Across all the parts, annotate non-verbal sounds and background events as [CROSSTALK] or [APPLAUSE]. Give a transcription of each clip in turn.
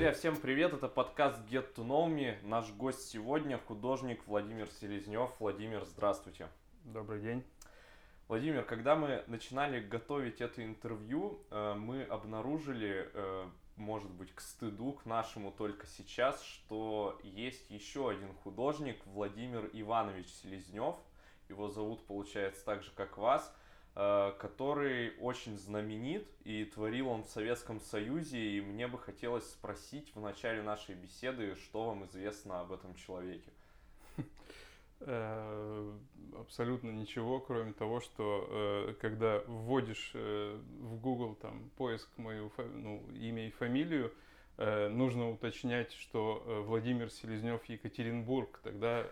Друзья, всем привет! Это подкаст Get to Know Me. Наш гость сегодня художник Владимир Селезнев. Владимир, здравствуйте. Добрый день. Владимир, когда мы начинали готовить это интервью, э, мы обнаружили, э, может быть, к стыду, к нашему только сейчас, что есть еще один художник, Владимир Иванович Селезнев. Его зовут, получается, так же, как вас – который очень знаменит и творил он в Советском Союзе, и мне бы хотелось спросить в начале нашей беседы, что вам известно об этом человеке. Э, абсолютно ничего, кроме того, что э, когда вводишь в Google там поиск мою ну, имя и фамилию, нужно уточнять, что Владимир Селезнев Екатеринбург, тогда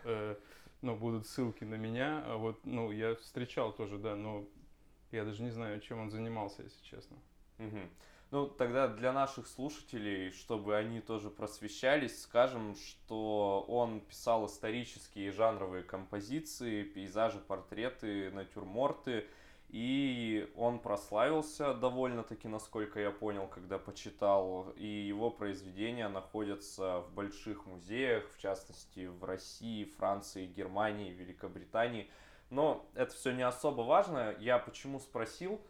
ну, будут ссылки на меня. А вот, ну, я встречал тоже, да, но я даже не знаю, чем он занимался, если честно. Угу. Ну, тогда для наших слушателей, чтобы они тоже просвещались, скажем, что он писал исторические жанровые композиции, пейзажи, портреты, натюрморты, и он прославился довольно-таки, насколько я понял, когда почитал, и его произведения находятся в больших музеях, в частности в России, Франции, Германии, Великобритании – но это все не особо важно. Я почему спросил?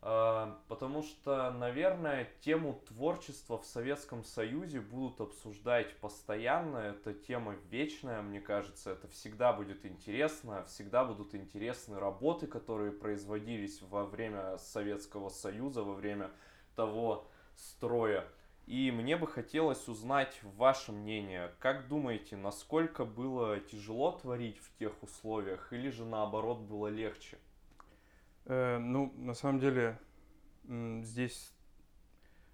А, потому что, наверное, тему творчества в Советском Союзе будут обсуждать постоянно. Это тема вечная, мне кажется. Это всегда будет интересно. Всегда будут интересны работы, которые производились во время Советского Союза, во время того строя. И мне бы хотелось узнать ваше мнение. Как думаете, насколько было тяжело творить в тех условиях, или же наоборот было легче? Э, ну, на самом деле, здесь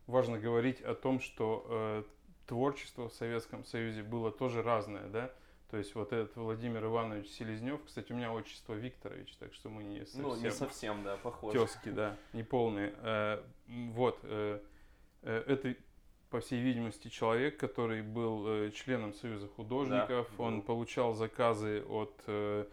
важно говорить о том, что э, творчество в Советском Союзе было тоже разное, да? То есть вот этот Владимир Иванович Селезнев, кстати, у меня отчество Викторович, так что мы не совсем... Ну, не совсем, да, похоже. Тески, да, не полные. Э, вот, э, э, это по всей видимости, человек, который был э, членом Союза художников, да, он был. получал заказы от, э,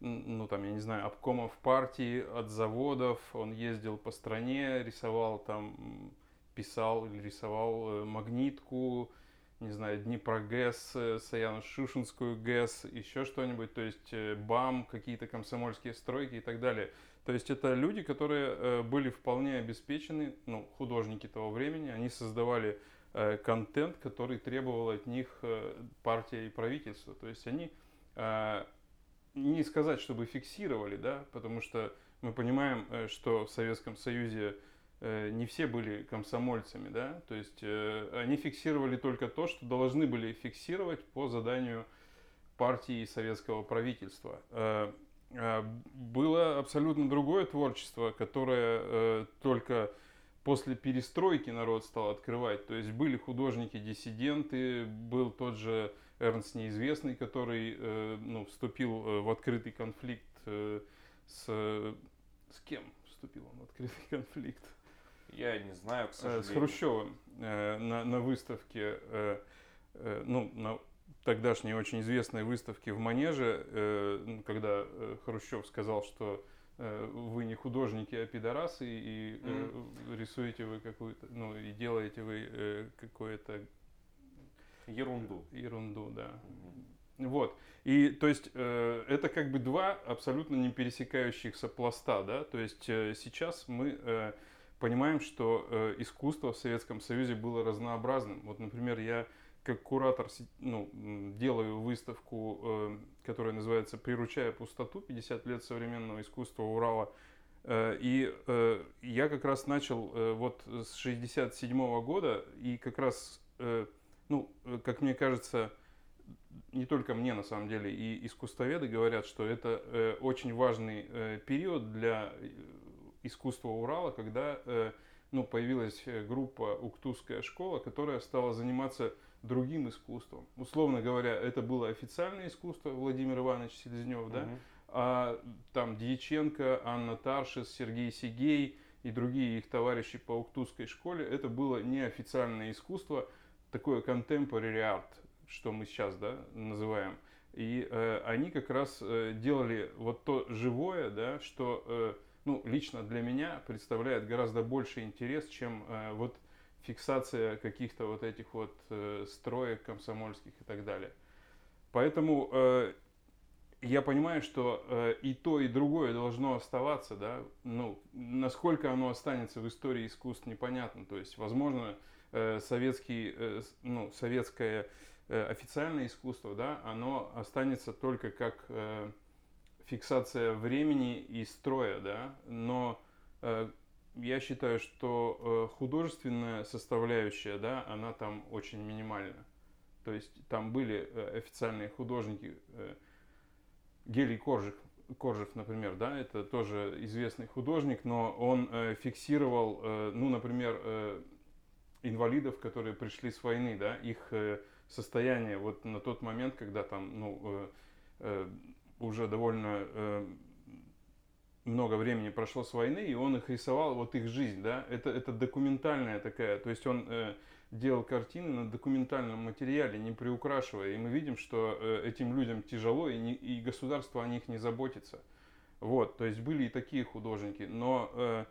ну там, я не знаю, обкомов партии, от заводов, он ездил по стране, рисовал там, писал или рисовал э, магнитку, не знаю, Днепрогэс, Саяно-Шушинскую ГЭС, еще что-нибудь, то есть БАМ, какие-то комсомольские стройки и так далее. То есть это люди, которые были вполне обеспечены, ну, художники того времени, они создавали контент, который требовал от них э, партия и правительство. То есть они э, не сказать, чтобы фиксировали, да, потому что мы понимаем, что в Советском Союзе не все были комсомольцами, да, то есть они фиксировали только то, что должны были фиксировать по заданию партии и советского правительства. Было абсолютно другое творчество, которое только после перестройки народ стал открывать. То есть были художники-диссиденты, был тот же Эрнст Неизвестный, который э, ну, вступил э, в открытый конфликт э, с... С кем вступил он в открытый конфликт? Я не знаю, к сожалению. С Хрущевым на, на выставке, ну, на тогдашней очень известной выставке в Манеже, когда Хрущев сказал, что Э, вы не художники, а пидорасы, и mm. рисуете вы какую-то, ну, и делаете вы э, какое-то... Ерунду. Ерунду, да. Mm. Вот. И, то есть, э, это как бы два абсолютно не пересекающихся пласта, да, то есть, э, сейчас мы э, понимаем, что э, искусство в Советском Союзе было разнообразным. Вот, например, я как куратор ну, делаю выставку, э, которая называется «Приручая пустоту. 50 лет современного искусства Урала». Э, и э, я как раз начал вот с 67 года, и как раз, ну, как мне кажется, не только мне на самом деле, и искусствоведы говорят, что это очень важный период для искусства Урала, когда ну, появилась группа «Уктузская школа», которая стала заниматься другим искусством. Условно говоря, это было официальное искусство Владимир Иванович Селезнев, да, угу. а там Дьяченко, Анна Таршис, Сергей Сигей и другие их товарищи по Уктузской школе, это было неофициальное искусство, такое contemporary art, что мы сейчас да, называем. И э, они как раз э, делали вот то живое, да, что э, ну, лично для меня представляет гораздо больше интерес, чем э, вот фиксация каких-то вот этих вот э, строек комсомольских и так далее. Поэтому э, я понимаю, что э, и то, и другое должно оставаться, да, ну, насколько оно останется в истории искусств, непонятно. То есть, возможно, э, советский, э, ну, советское э, официальное искусство, да, оно останется только как э, фиксация времени и строя, да, но э, я считаю, что э, художественная составляющая, да, она там очень минимальна. То есть там были э, официальные художники, э, Гелий Коржев, Коржев, например, да, это тоже известный художник, но он э, фиксировал, э, ну, например, э, инвалидов, которые пришли с войны, да, их э, состояние вот на тот момент, когда там, ну, э, э, уже довольно э, много времени прошло с войны, и он их рисовал, вот их жизнь, да, это, это документальная такая, то есть он э, делал картины на документальном материале, не приукрашивая, и мы видим, что э, этим людям тяжело, и, не, и государство о них не заботится. Вот, то есть были и такие художники, но э,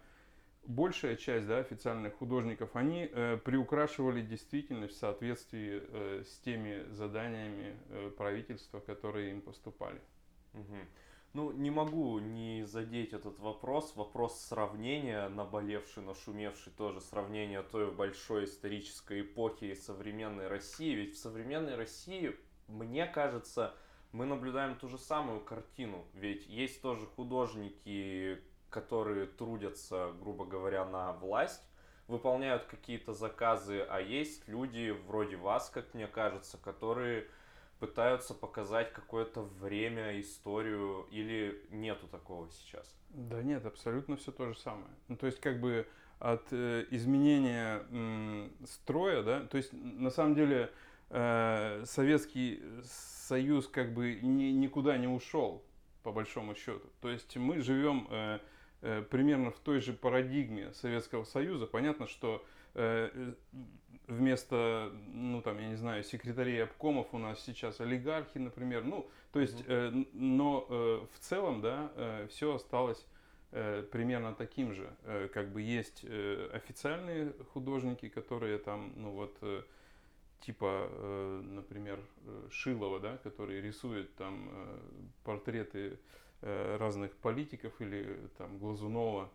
большая часть, да, официальных художников, они э, приукрашивали действительность в соответствии э, с теми заданиями э, правительства, которые им поступали. Угу. Ну, не могу не задеть этот вопрос. Вопрос сравнения, наболевший, нашумевший тоже, сравнение той большой исторической эпохи и современной России. Ведь в современной России, мне кажется, мы наблюдаем ту же самую картину. Ведь есть тоже художники, которые трудятся, грубо говоря, на власть, выполняют какие-то заказы, а есть люди вроде вас, как мне кажется, которые пытаются показать какое-то время, историю, или нету такого сейчас? Да нет, абсолютно все то же самое. Ну, то есть, как бы от э, изменения э, строя, да, то есть, на самом деле, э, Советский Союз как бы ни, никуда не ушел, по большому счету. То есть, мы живем э, э, примерно в той же парадигме Советского Союза. Понятно, что э, вместо, ну там, я не знаю, секретарей обкомов у нас сейчас олигархи, например. Ну, то есть, э, но э, в целом, да, э, все осталось э, примерно таким же. Э, как бы есть э, официальные художники, которые там, ну вот, э, типа, э, например, э, Шилова, да, который рисует там э, портреты э, разных политиков или там Глазунова.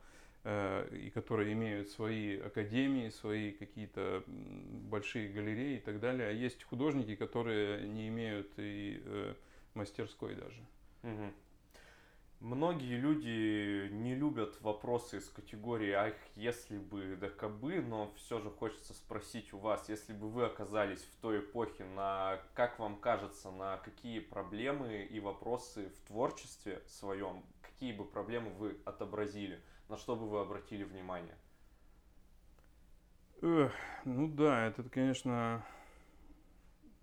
Э, и которые имеют свои академии, свои какие-то большие галереи и так далее. А есть художники, которые не имеют и э, мастерской даже. Угу. Многие люди не любят вопросы из категории «ах, если бы, да кабы», но все же хочется спросить у вас, если бы вы оказались в той эпохе, на, как вам кажется, на какие проблемы и вопросы в творчестве своем, какие бы проблемы вы отобразили – на что бы вы обратили внимание? Эх, ну да, это, конечно,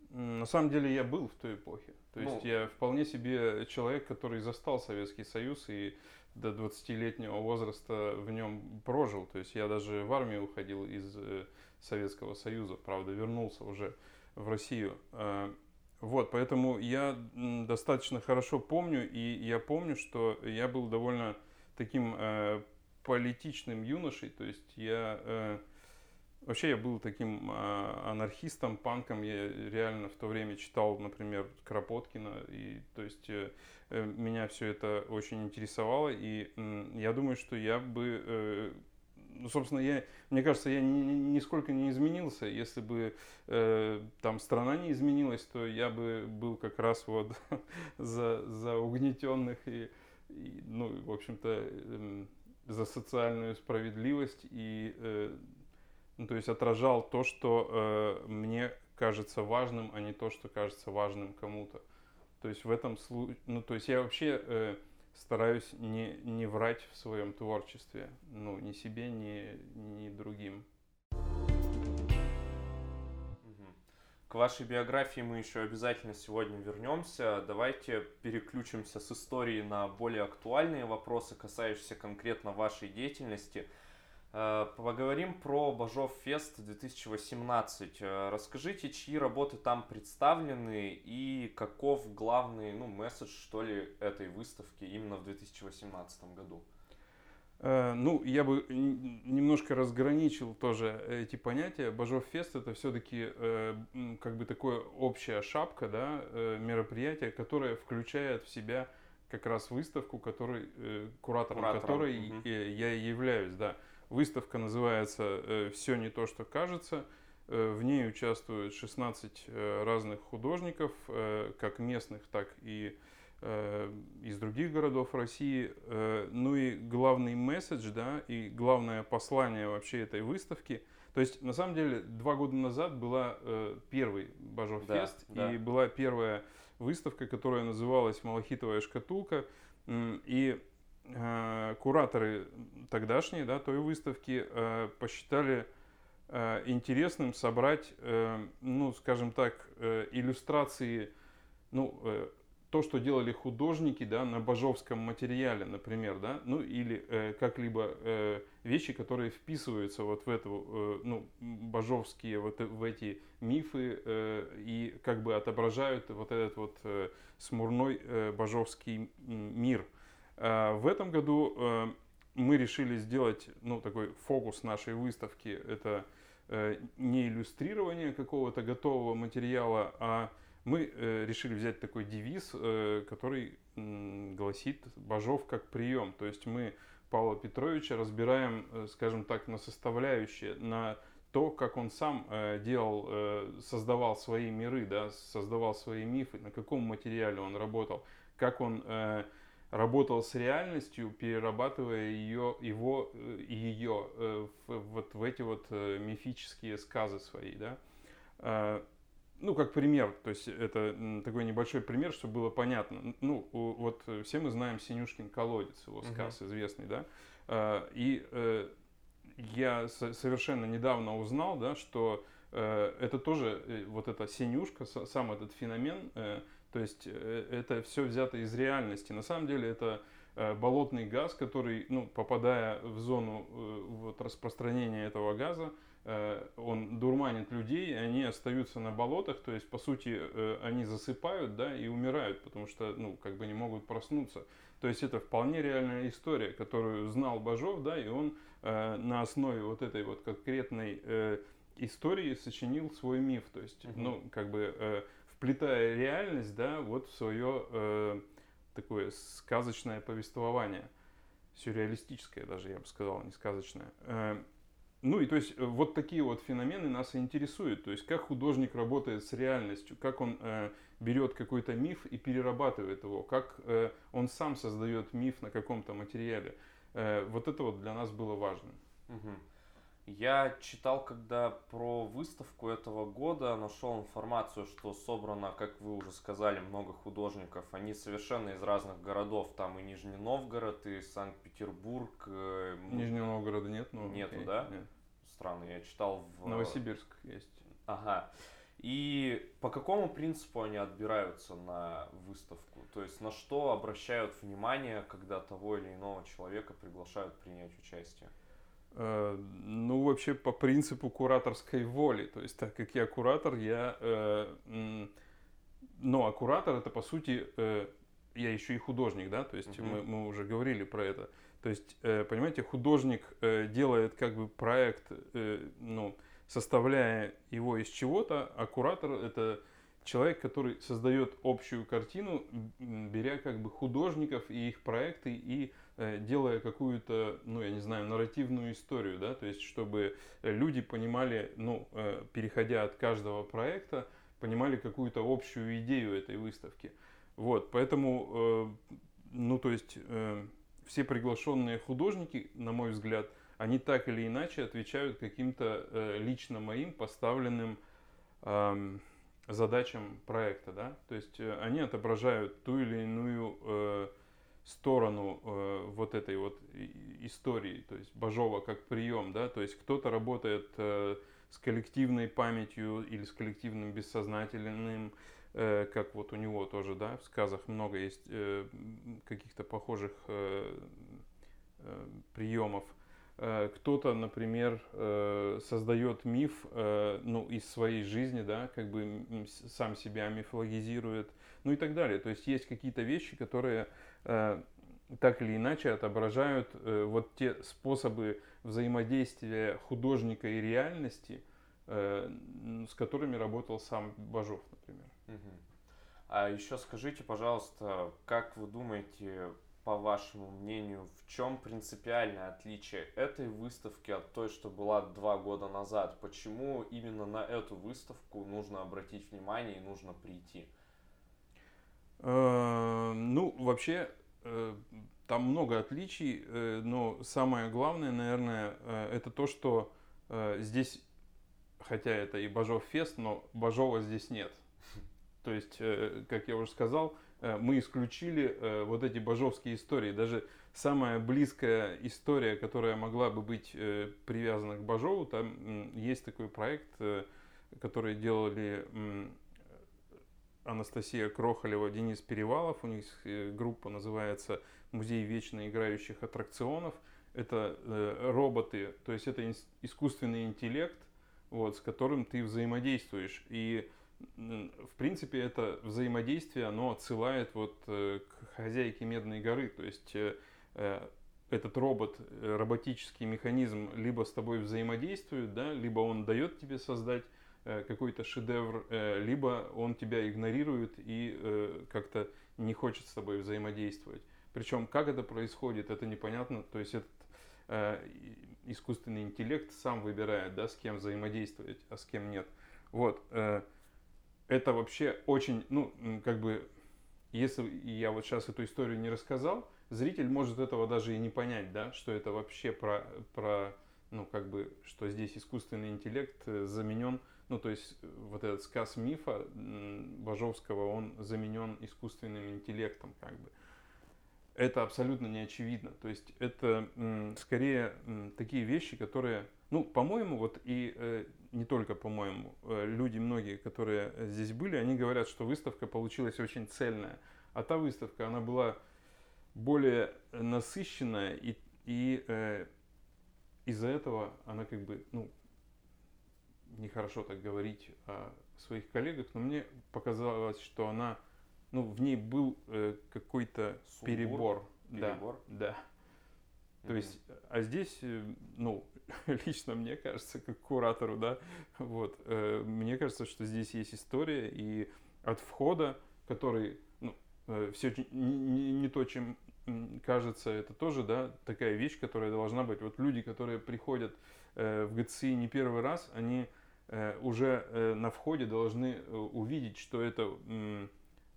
на самом деле я был в той эпохе. То есть ну, я вполне себе человек, который застал Советский Союз и до 20-летнего возраста в нем прожил. То есть я даже в армию уходил из э, Советского Союза, правда, вернулся уже в Россию. А, вот, поэтому я достаточно хорошо помню, и я помню, что я был довольно таким э, политичным юношей, то есть я э, вообще я был таким э, анархистом, панком, я реально в то время читал, например, Кропоткина, и то есть э, э, меня все это очень интересовало, и э, я думаю, что я бы э, ну, собственно, я, мне кажется, я ни, нисколько не изменился. Если бы э, там страна не изменилась, то я бы был как раз вот [LAUGHS] за, за угнетенных и, и ну, в общем-то, э, за социальную справедливость и, э, ну, то есть отражал то, что э, мне кажется важным, а не то, что кажется важным кому-то. То есть в этом случае, ну, то есть я вообще э, стараюсь не, не врать в своем творчестве, ну, ни себе, ни, ни другим. К вашей биографии мы еще обязательно сегодня вернемся. Давайте переключимся с истории на более актуальные вопросы, касающиеся конкретно вашей деятельности. Э, поговорим про Бажов Фест 2018. Э, расскажите, чьи работы там представлены и каков главный ну, месседж, что ли, этой выставки именно в 2018 году? Э, ну, я бы немножко разграничил тоже эти понятия. Бажов Фест это все-таки э, как бы такое общая шапка, да, э, мероприятие, которое включает в себя как раз выставку, который, куратором, куратором которой угу. я являюсь, да. Выставка называется «Все не то, что кажется». В ней участвуют 16 разных художников, как местных, так и Э, из других городов России. Э, ну и главный месседж, да, и главное послание вообще этой выставки. То есть, на самом деле, два года назад была э, первый Бажов да, Фест, да. и была первая выставка, которая называлась «Малахитовая шкатулка». И кураторы тогдашние, да, той выставки посчитали интересным собрать, ну, скажем так, иллюстрации, ну, то, что делали художники, да, на бажовском материале, например, да, ну или э, как-либо э, вещи, которые вписываются вот в эту, э, ну, бажовские вот в эти мифы э, и как бы отображают вот этот вот э, смурной э, бажовский мир. Э, в этом году э, мы решили сделать, ну, такой фокус нашей выставки, это э, не иллюстрирование какого-то готового материала, а мы э, решили взять такой девиз, э, который э, гласит «Бажов как прием». То есть мы Павла Петровича разбираем, э, скажем так, на составляющие, на то, как он сам э, делал, э, создавал свои миры, да, создавал свои мифы, на каком материале он работал, как он э, работал с реальностью, перерабатывая ее, его э, и ее э, в, вот в эти вот э, мифические сказы свои, да. Э, ну, как пример, то есть это такой небольшой пример, чтобы было понятно. Ну, вот все мы знаем Синюшкин колодец, его сказ uh-huh. известный, да. А, и э, я совершенно недавно узнал, да, что э, это тоже э, вот эта Синюшка, сам этот феномен, то есть это все взято из реальности. На самом деле это болотный газ, который, ну, попадая в зону вот, распространения этого газа, Э, он дурманит людей, они остаются на болотах, то есть, по сути, э, они засыпают, да, и умирают, потому что, ну, как бы не могут проснуться. То есть, это вполне реальная история, которую знал Бажов, да, и он э, на основе вот этой вот конкретной истории сочинил свой миф, то есть, угу. ну, как бы вплетая реальность, да, вот в свое такое сказочное повествование, сюрреалистическое даже, я бы сказал, не сказочное. Ну и то есть э, вот такие вот феномены нас и интересуют. То есть как художник работает с реальностью, как он э, берет какой-то миф и перерабатывает его, как э, он сам создает миф на каком-то материале. Э, вот это вот для нас было важно. Угу. Я читал, когда про выставку этого года, нашел информацию, что собрано, как вы уже сказали, много художников. Они совершенно из разных городов. Там и Нижний Новгород, и Санкт-Петербург. Э, Нижнего Новгорода нет? Ну, Нету, окей. да? Нет страны. Я читал в... Новосибирск есть. Ага. И по какому принципу они отбираются на выставку? То есть на что обращают внимание, когда того или иного человека приглашают принять участие? Э, ну, вообще по принципу кураторской воли. То есть, так как я куратор, я... Э, ну, а куратор это, по сути, э, я еще и художник, да? То есть, угу. мы, мы уже говорили про это. То есть, э, понимаете, художник э, делает как бы проект, э, ну, составляя его из чего-то, а куратор это человек, который создает общую картину, беря как бы художников и их проекты и делая какую-то, ну, я не знаю, нарративную историю, да, то есть, чтобы люди понимали, ну, переходя от каждого проекта, понимали какую-то общую идею этой выставки. Вот, поэтому, ну, то есть, все приглашенные художники, на мой взгляд, они так или иначе отвечают каким-то э, лично моим поставленным э, задачам проекта, да, то есть э, они отображают ту или иную э, сторону э, вот этой вот истории, то есть Бажова как прием, да, то есть кто-то работает э, с коллективной памятью или с коллективным бессознательным, Э, как вот у него тоже, да, в сказах много есть э, каких-то похожих э, приемов. Кто-то, например, создает миф, ну, из своей жизни, да, как бы сам себя мифологизирует, ну и так далее. То есть есть какие-то вещи, которые так или иначе отображают э, вот те способы взаимодействия художника и реальности, э, с которыми работал сам Бажов, например. А еще скажите, пожалуйста, как вы думаете, по вашему мнению, в чем принципиальное отличие этой выставки от той, что была два года назад? Почему именно на эту выставку нужно обратить внимание и нужно прийти? Э, ну, вообще, э, там много отличий, э, но самое главное, наверное, это то, что здесь, хотя это и Бажов фест, но Бажова здесь нет. То есть, как я уже сказал, мы исключили вот эти бажовские истории. Даже самая близкая история, которая могла бы быть привязана к Бажову, там есть такой проект, который делали Анастасия Крохолева, Денис Перевалов. У них э, группа называется «Музей вечно играющих аттракционов». Это э, роботы, то есть это искусственный интеллект, вот, с которым ты взаимодействуешь. И в принципе, это взаимодействие, оно отсылает вот э, к хозяйке Медной горы. То есть этот робот, роботический механизм либо с тобой взаимодействует, да, либо он дает тебе создать Э, какой-то шедевр, э, либо он тебя игнорирует и э, как-то не хочет с тобой взаимодействовать. Причем как это происходит, это непонятно. То есть этот искусственный интеллект сам выбирает, да, с кем взаимодействовать, а с кем нет. Вот. Это вообще очень, ну, как бы, если я вот сейчас эту историю не рассказал, зритель может этого даже и не понять, да, что это вообще про, про ну, как бы, что здесь искусственный интеллект заменен ну, то есть э, вот этот сказ мифа Бажовского, он заменен искусственным интеллектом, как бы. Это абсолютно не очевидно. То есть это скорее такие вещи, которые, ну, по-моему, вот и э, не только по-моему, э, люди многие, которые здесь были, они говорят, что выставка получилась очень цельная. А та выставка, она была более насыщенная, и, и э, из-за этого она как бы, ну, нехорошо так говорить о своих коллегах, но мне показалось, что она, ну, в ней был э, какой-то перебор. Перебор? Да, да. То есть, а здесь, э, ну, [LAUGHS] лично мне кажется, как куратору, да, вот, э, мне кажется, что здесь есть история, и от входа, который, ну, э, все не, не, не то, чем кажется, это тоже, да, такая вещь, которая должна быть. Вот люди, которые приходят э, в ГЦИ не первый раз, они Э, уже э, на входе должны э, увидеть, что это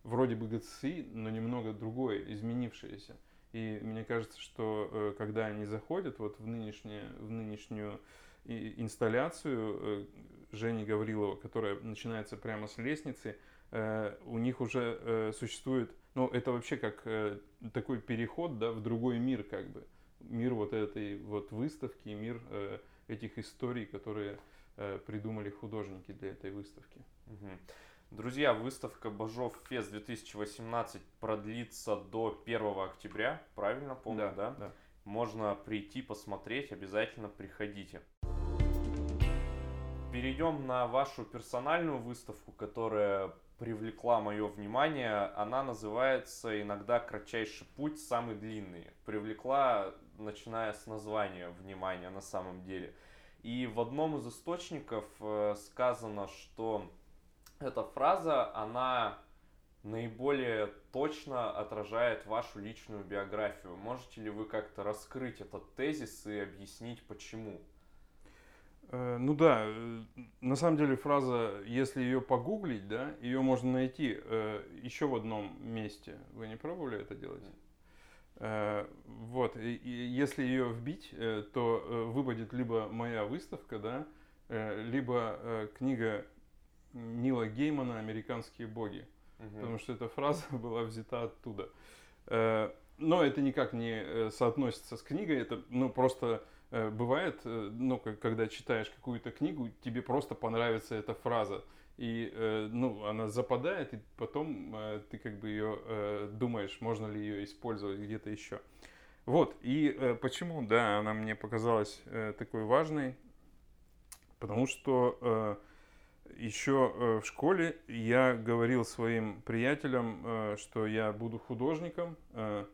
вроде бы ГЦИ, но немного другое, изменившееся. И мне кажется, что когда они заходят вот в, нынешнее, в нынешнюю инсталляцию Жени Гаврилова, которая начинается прямо с лестницы, у них уже существует, ну это вообще как такой переход да, в другой мир как бы. Мир вот этой вот выставки, мир этих историй, которые Э, придумали художники для этой выставки. Друзья, выставка Бажов Фест 2018 продлится до 1 октября, правильно помню, да? Да. да. Можно прийти посмотреть, обязательно приходите. Перейдем на вашу персональную выставку, которая привлекла мое внимание. Она называется иногда «Кратчайший путь, самый длинный». Привлекла, начиная с названия, внимания на самом деле – и в одном из источников э, сказано, что эта фраза, она наиболее точно отражает вашу личную биографию. Можете ли вы как-то раскрыть этот тезис и объяснить, почему? Э, ну да, э, на самом деле фраза, если ее погуглить, да, ее можно найти еще в одном месте. Вы не пробовали это делать? Э, вот, и, если ее вбить, э, то э, выпадет либо моя выставка, да, либо книга Нила Геймана «Американские боги», угу. потому что эта фраза [LAUGHS] была взята оттуда. Но это никак не соотносится с книгой, это ну, просто бывает, ну, когда читаешь какую-то книгу, тебе просто понравится эта фраза и э, ну, она западает, и потом э, ты как бы ее э, думаешь, можно ли ее использовать где-то еще. Вот, и э, почему, да, она мне показалась э, такой важной, потому что э, еще э, в школе я говорил своим приятелям, э, что я буду художником, э,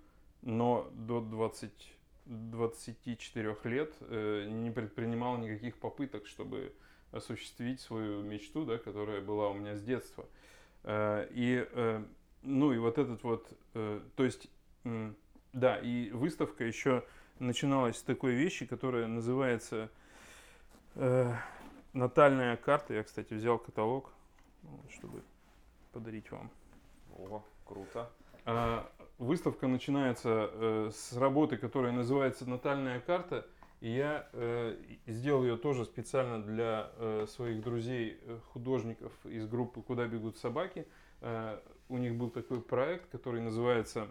но до 20, 24 лет не предпринимал никаких попыток, чтобы осуществить свою мечту, да, которая была у меня с детства. И, ну, и вот этот вот, то есть, да, и выставка еще начиналась с такой вещи, которая называется натальная карта. Я, кстати, взял каталог, чтобы подарить вам. О, круто. А, выставка начинается э, с работы, которая называется «Натальная карта». И я э, сделал ее тоже специально для э, своих друзей э, художников из группы «Куда бегут собаки». Э, у них был такой проект, который называется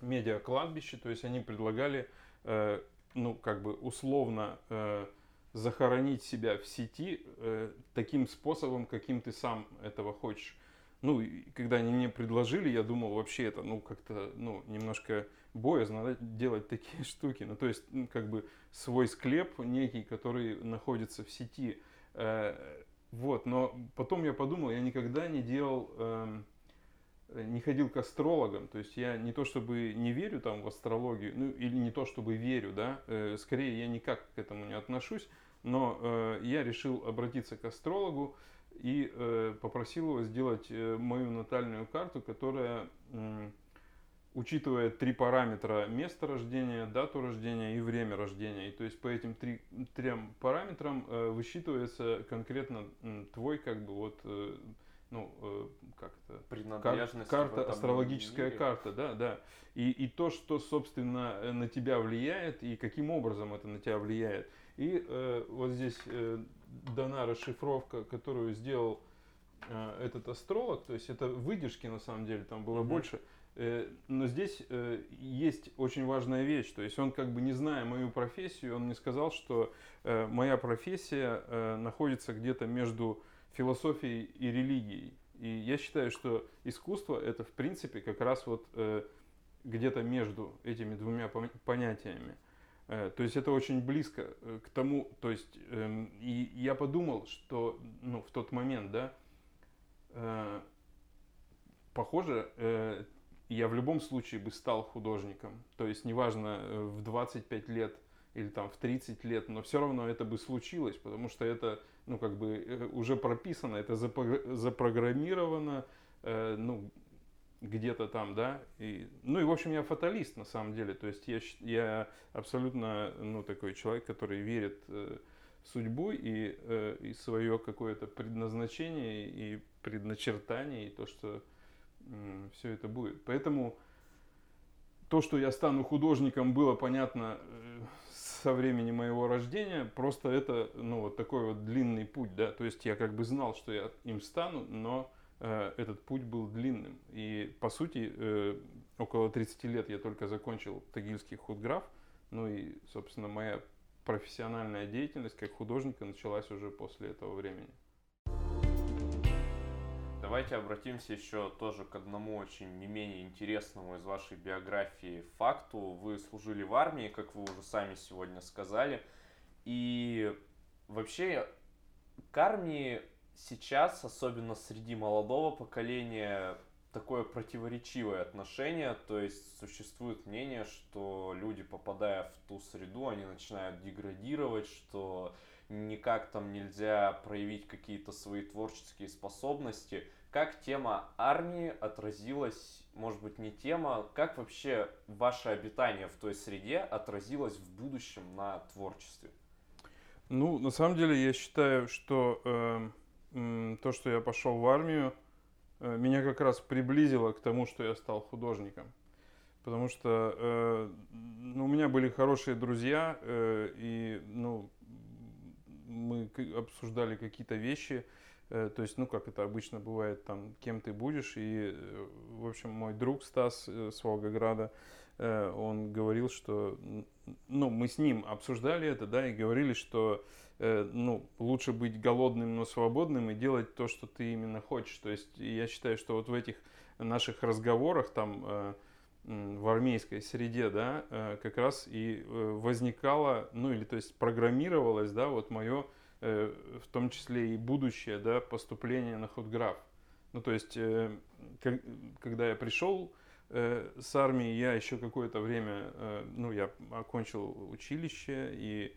«Медиа кладбище». То есть они предлагали, э, ну, как бы условно э, захоронить себя в сети э, таким способом, каким ты сам этого хочешь. Ну, и когда они мне предложили, я думал, вообще это, ну, как-то, ну, немножко боязно да, делать такие [LAUGHS] штуки. Ну, то есть, как бы свой склеп некий, который находится в сети. Э, вот, но потом я подумал, я никогда не делал, э, не ходил к астрологам. То есть я не то чтобы не верю там в астрологию, ну, или не то чтобы верю, да, э, скорее я никак к этому не отношусь. Но э, я решил обратиться к астрологу и э, попросил его сделать э, мою натальную карту, которая э, учитывает три параметра место рождения, дату рождения и время рождения. И то есть по этим три, трем параметрам э, высчитывается конкретно э, твой как бы вот э, ну, э, как это? Принадлежность Кар- карта, астрологическая мире. карта, да, да. И, и то, что, собственно, на тебя влияет, и каким образом это на тебя влияет. И э, вот здесь э, дана расшифровка, которую сделал э, этот астролог, то есть это выдержки на самом деле, там было mm-hmm. больше. Э, но здесь э, есть очень важная вещь, то есть он как бы не зная мою профессию, он мне сказал, что э, моя профессия э, находится где-то между философией и религией. И я считаю, что искусство это в принципе как раз вот э, где-то между этими двумя понятиями. Э, то есть это очень близко э, к тому, то есть эм, и я подумал, что ну, в тот момент, да, э, похоже, я в любом случае бы стал художником. То есть неважно в 25 лет или там в 30 лет, но все равно это бы случилось, потому что это, ну, как бы уже прописано, это запрограммировано, ну, где-то там, да, и, ну и в общем я фаталист на самом деле, то есть я, я абсолютно, ну, такой человек, который верит э, судьбу и, э, и свое какое-то предназначение и предначертание, и то, что э, все это будет. Поэтому то, что я стану художником, было понятно э, со времени моего рождения, просто это, ну, вот такой вот длинный путь, да, то есть я как бы знал, что я им стану, но этот путь был длинным. И, по сути, э, около 30 лет я только закончил Тагильский худграф. Ну и, собственно, моя профессиональная деятельность как художника началась уже после этого времени. Давайте обратимся еще тоже к одному очень не менее интересному из вашей биографии факту. Вы служили в армии, как вы уже сами сегодня сказали. И вообще к армии сейчас, особенно среди молодого поколения, такое противоречивое отношение, то есть существует мнение, что люди, попадая в ту среду, они начинают деградировать, что никак там нельзя проявить какие-то свои творческие способности. Как тема армии отразилась, может быть, не тема, как вообще ваше обитание в той среде отразилось в будущем на творчестве? Ну, на самом деле, я считаю, что э то, что я пошел в армию, э, меня как раз приблизило к тому, что я стал художником. Потому что э, ну, у меня были хорошие друзья, э, и ну, мы обсуждали какие-то вещи. Э, то есть, ну, как это обычно бывает, там, кем ты будешь. И, э, в общем, мой друг Стас э, с Волгограда, э, он говорил, что, ну, мы с ним обсуждали это, да, и говорили, что Э, ну, лучше быть голодным, но свободным и делать то, что ты именно хочешь. То есть я считаю, что вот в этих наших разговорах там э, в армейской среде, да, э, как раз и возникало, ну или то есть программировалось, да, вот мое, в том числе и будущее, да, поступление на худграф. Ну то есть, когда я пришел э, с армией я еще какое-то время, э, ну, я окончил училище и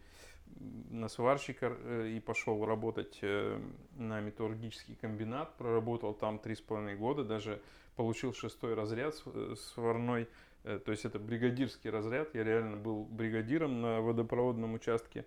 на сварщика э, и пошел работать э, на металлургический комбинат, проработал там три с половиной года, даже получил шестой разряд э, сварной, то есть это бригадирский разряд, я реально был бригадиром на водопроводном участке.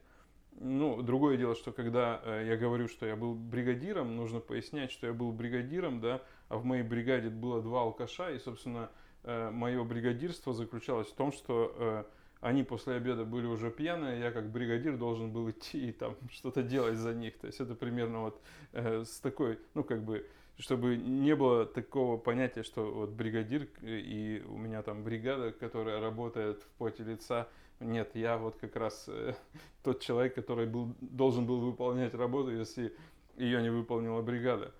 Ну, другое дело, что когда я говорю, что я был бригадиром, нужно пояснять, что я был бригадиром, да, а в моей бригаде было два алкаша, и, собственно, мое бригадирство заключалось в том, что они после обеда были уже пьяные, я как бригадир должен был идти и там [LAUGHS] что-то делать за них. То есть это примерно вот э, с такой, ну как бы, чтобы не было такого понятия, что вот бригадир и у меня там бригада, которая работает в поте лица. Нет, я вот как раз э, тот человек, который был, должен был выполнять работу, если ее не выполнила бригада.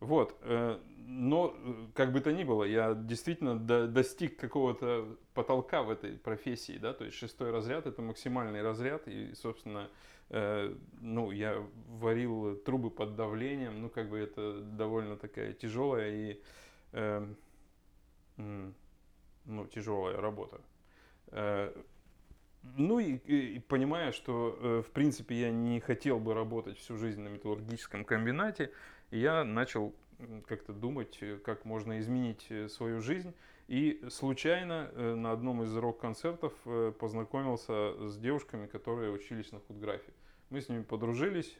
Вот, э, но э, как бы то ни было, я действительно до, достиг какого-то потолка в этой профессии, да, то есть шестой разряд это максимальный разряд, и, собственно, э, ну, я варил трубы под давлением, ну, как бы это довольно такая тяжелая и, э, ну, тяжелая работа. Э, ну и, и понимая, что э, в принципе я не хотел бы работать всю жизнь на металлургическом комбинате, я начал как-то думать, э, как можно изменить э, свою жизнь. И случайно э, на одном из рок-концертов познакомился с девушками, которые учились на худграфе. Мы с ними подружились,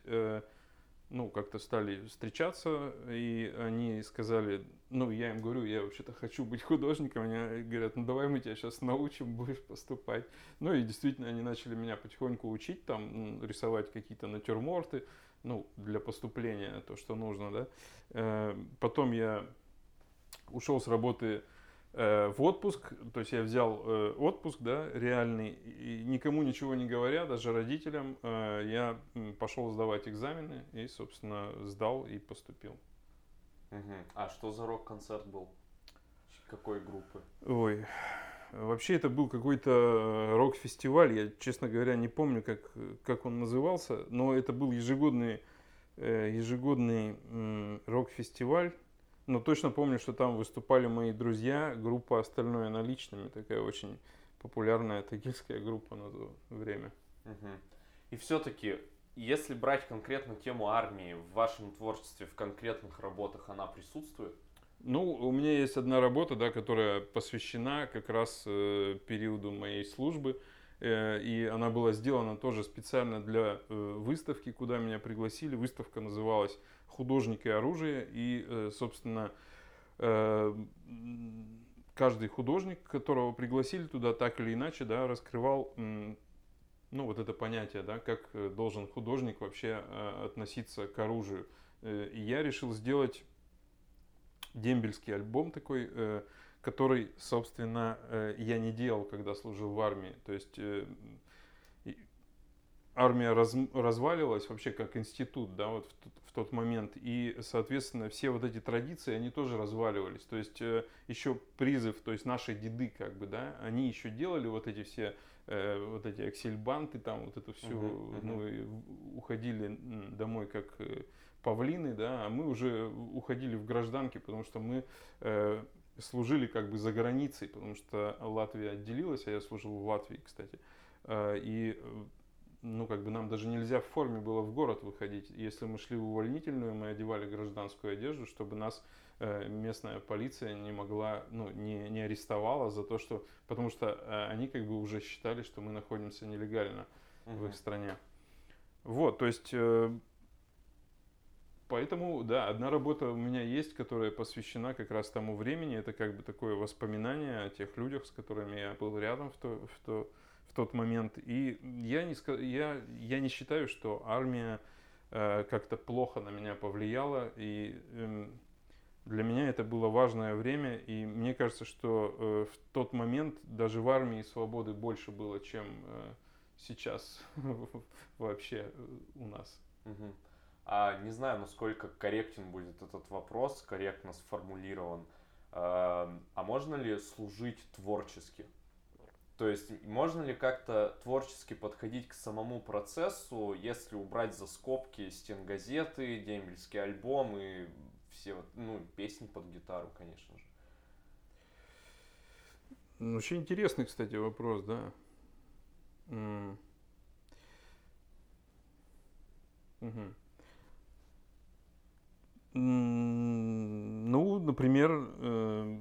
ну, как-то стали встречаться, и они сказали, ну, я им говорю, я вообще-то хочу быть художником, они говорят, ну, давай мы тебя сейчас научим, будешь поступать. Ну, и действительно, они начали меня потихоньку учить, там, рисовать какие-то натюрморты, ну, для поступления, то, что нужно, да. Э, потом я ушел с работы э, в отпуск, то есть я взял э, отпуск, да, реальный, и никому ничего не говоря, даже родителям, я пошел сдавать экзамены и, собственно, сдал и поступил. Угу. А что за рок-концерт был? Какой группы? Ой, Вообще это был какой-то э, рок-фестиваль, я, честно говоря, не помню, как, как он назывался, но это был ежегодный, э, ежегодный рок-фестиваль. Но точно помню, что там выступали мои друзья, группа «Остальное наличными», такая очень популярная тагильская группа на то время. Угу. И все-таки, если брать конкретно тему армии в вашем творчестве, в конкретных работах, она присутствует? Ну, у меня есть одна работа, да, которая посвящена как раз э, периоду моей службы. Э, и она была сделана тоже специально для э, выставки, куда меня пригласили. Выставка называлась «Художник и оружие». И, э, собственно, э, каждый художник, которого пригласили туда, так или иначе, да, раскрывал ну, вот это понятие, да, как э, должен художник вообще э, относиться к оружию. Э, и я решил сделать дембельский альбом такой, э, который, собственно, э, я не делал, когда служил в армии. То есть э, армия раз, развалилась вообще как институт, да, вот в, тот, в тот момент. И, соответственно, все вот эти традиции, они тоже разваливались. То есть еще призыв, то есть наши деды, как бы, да, они еще делали вот эти все вот эти аксельбанты, там вот это все, uh-huh, uh-huh. ну, уходили домой как павлины, да, а мы уже уходили в гражданки, потому что мы э, служили как бы за границей, потому что Латвия отделилась, а я служил в Латвии, кстати. Э, и ну, как бы нам даже нельзя в форме было в город выходить. Если мы шли в увольнительную, мы одевали гражданскую одежду, чтобы нас э, местная полиция не могла, ну, не, не арестовала за то, что... Потому что э, они как бы уже считали, что мы находимся нелегально угу. в их стране. Вот, то есть э, Поэтому, да, одна работа у меня есть, которая посвящена как раз тому времени. Это как бы такое воспоминание о тех людях, с которыми я был рядом в, то, в, то, в тот момент. И я не, я, я не считаю, что армия э, как-то плохо на меня повлияла. И э, для меня это было важное время. И мне кажется, что э, в тот момент даже в армии свободы больше было, чем э, сейчас [LAUGHS] вообще у нас. Угу. А, не знаю, насколько корректен будет этот вопрос, корректно сформулирован. А, а можно ли служить творчески? То есть можно ли как-то творчески подходить к самому процессу, если убрать за скобки стенгазеты, дембельский альбом и все вот, ну, песни под гитару, конечно же? Ну, очень интересный, кстати, вопрос, да. Угу. Ну, например, э,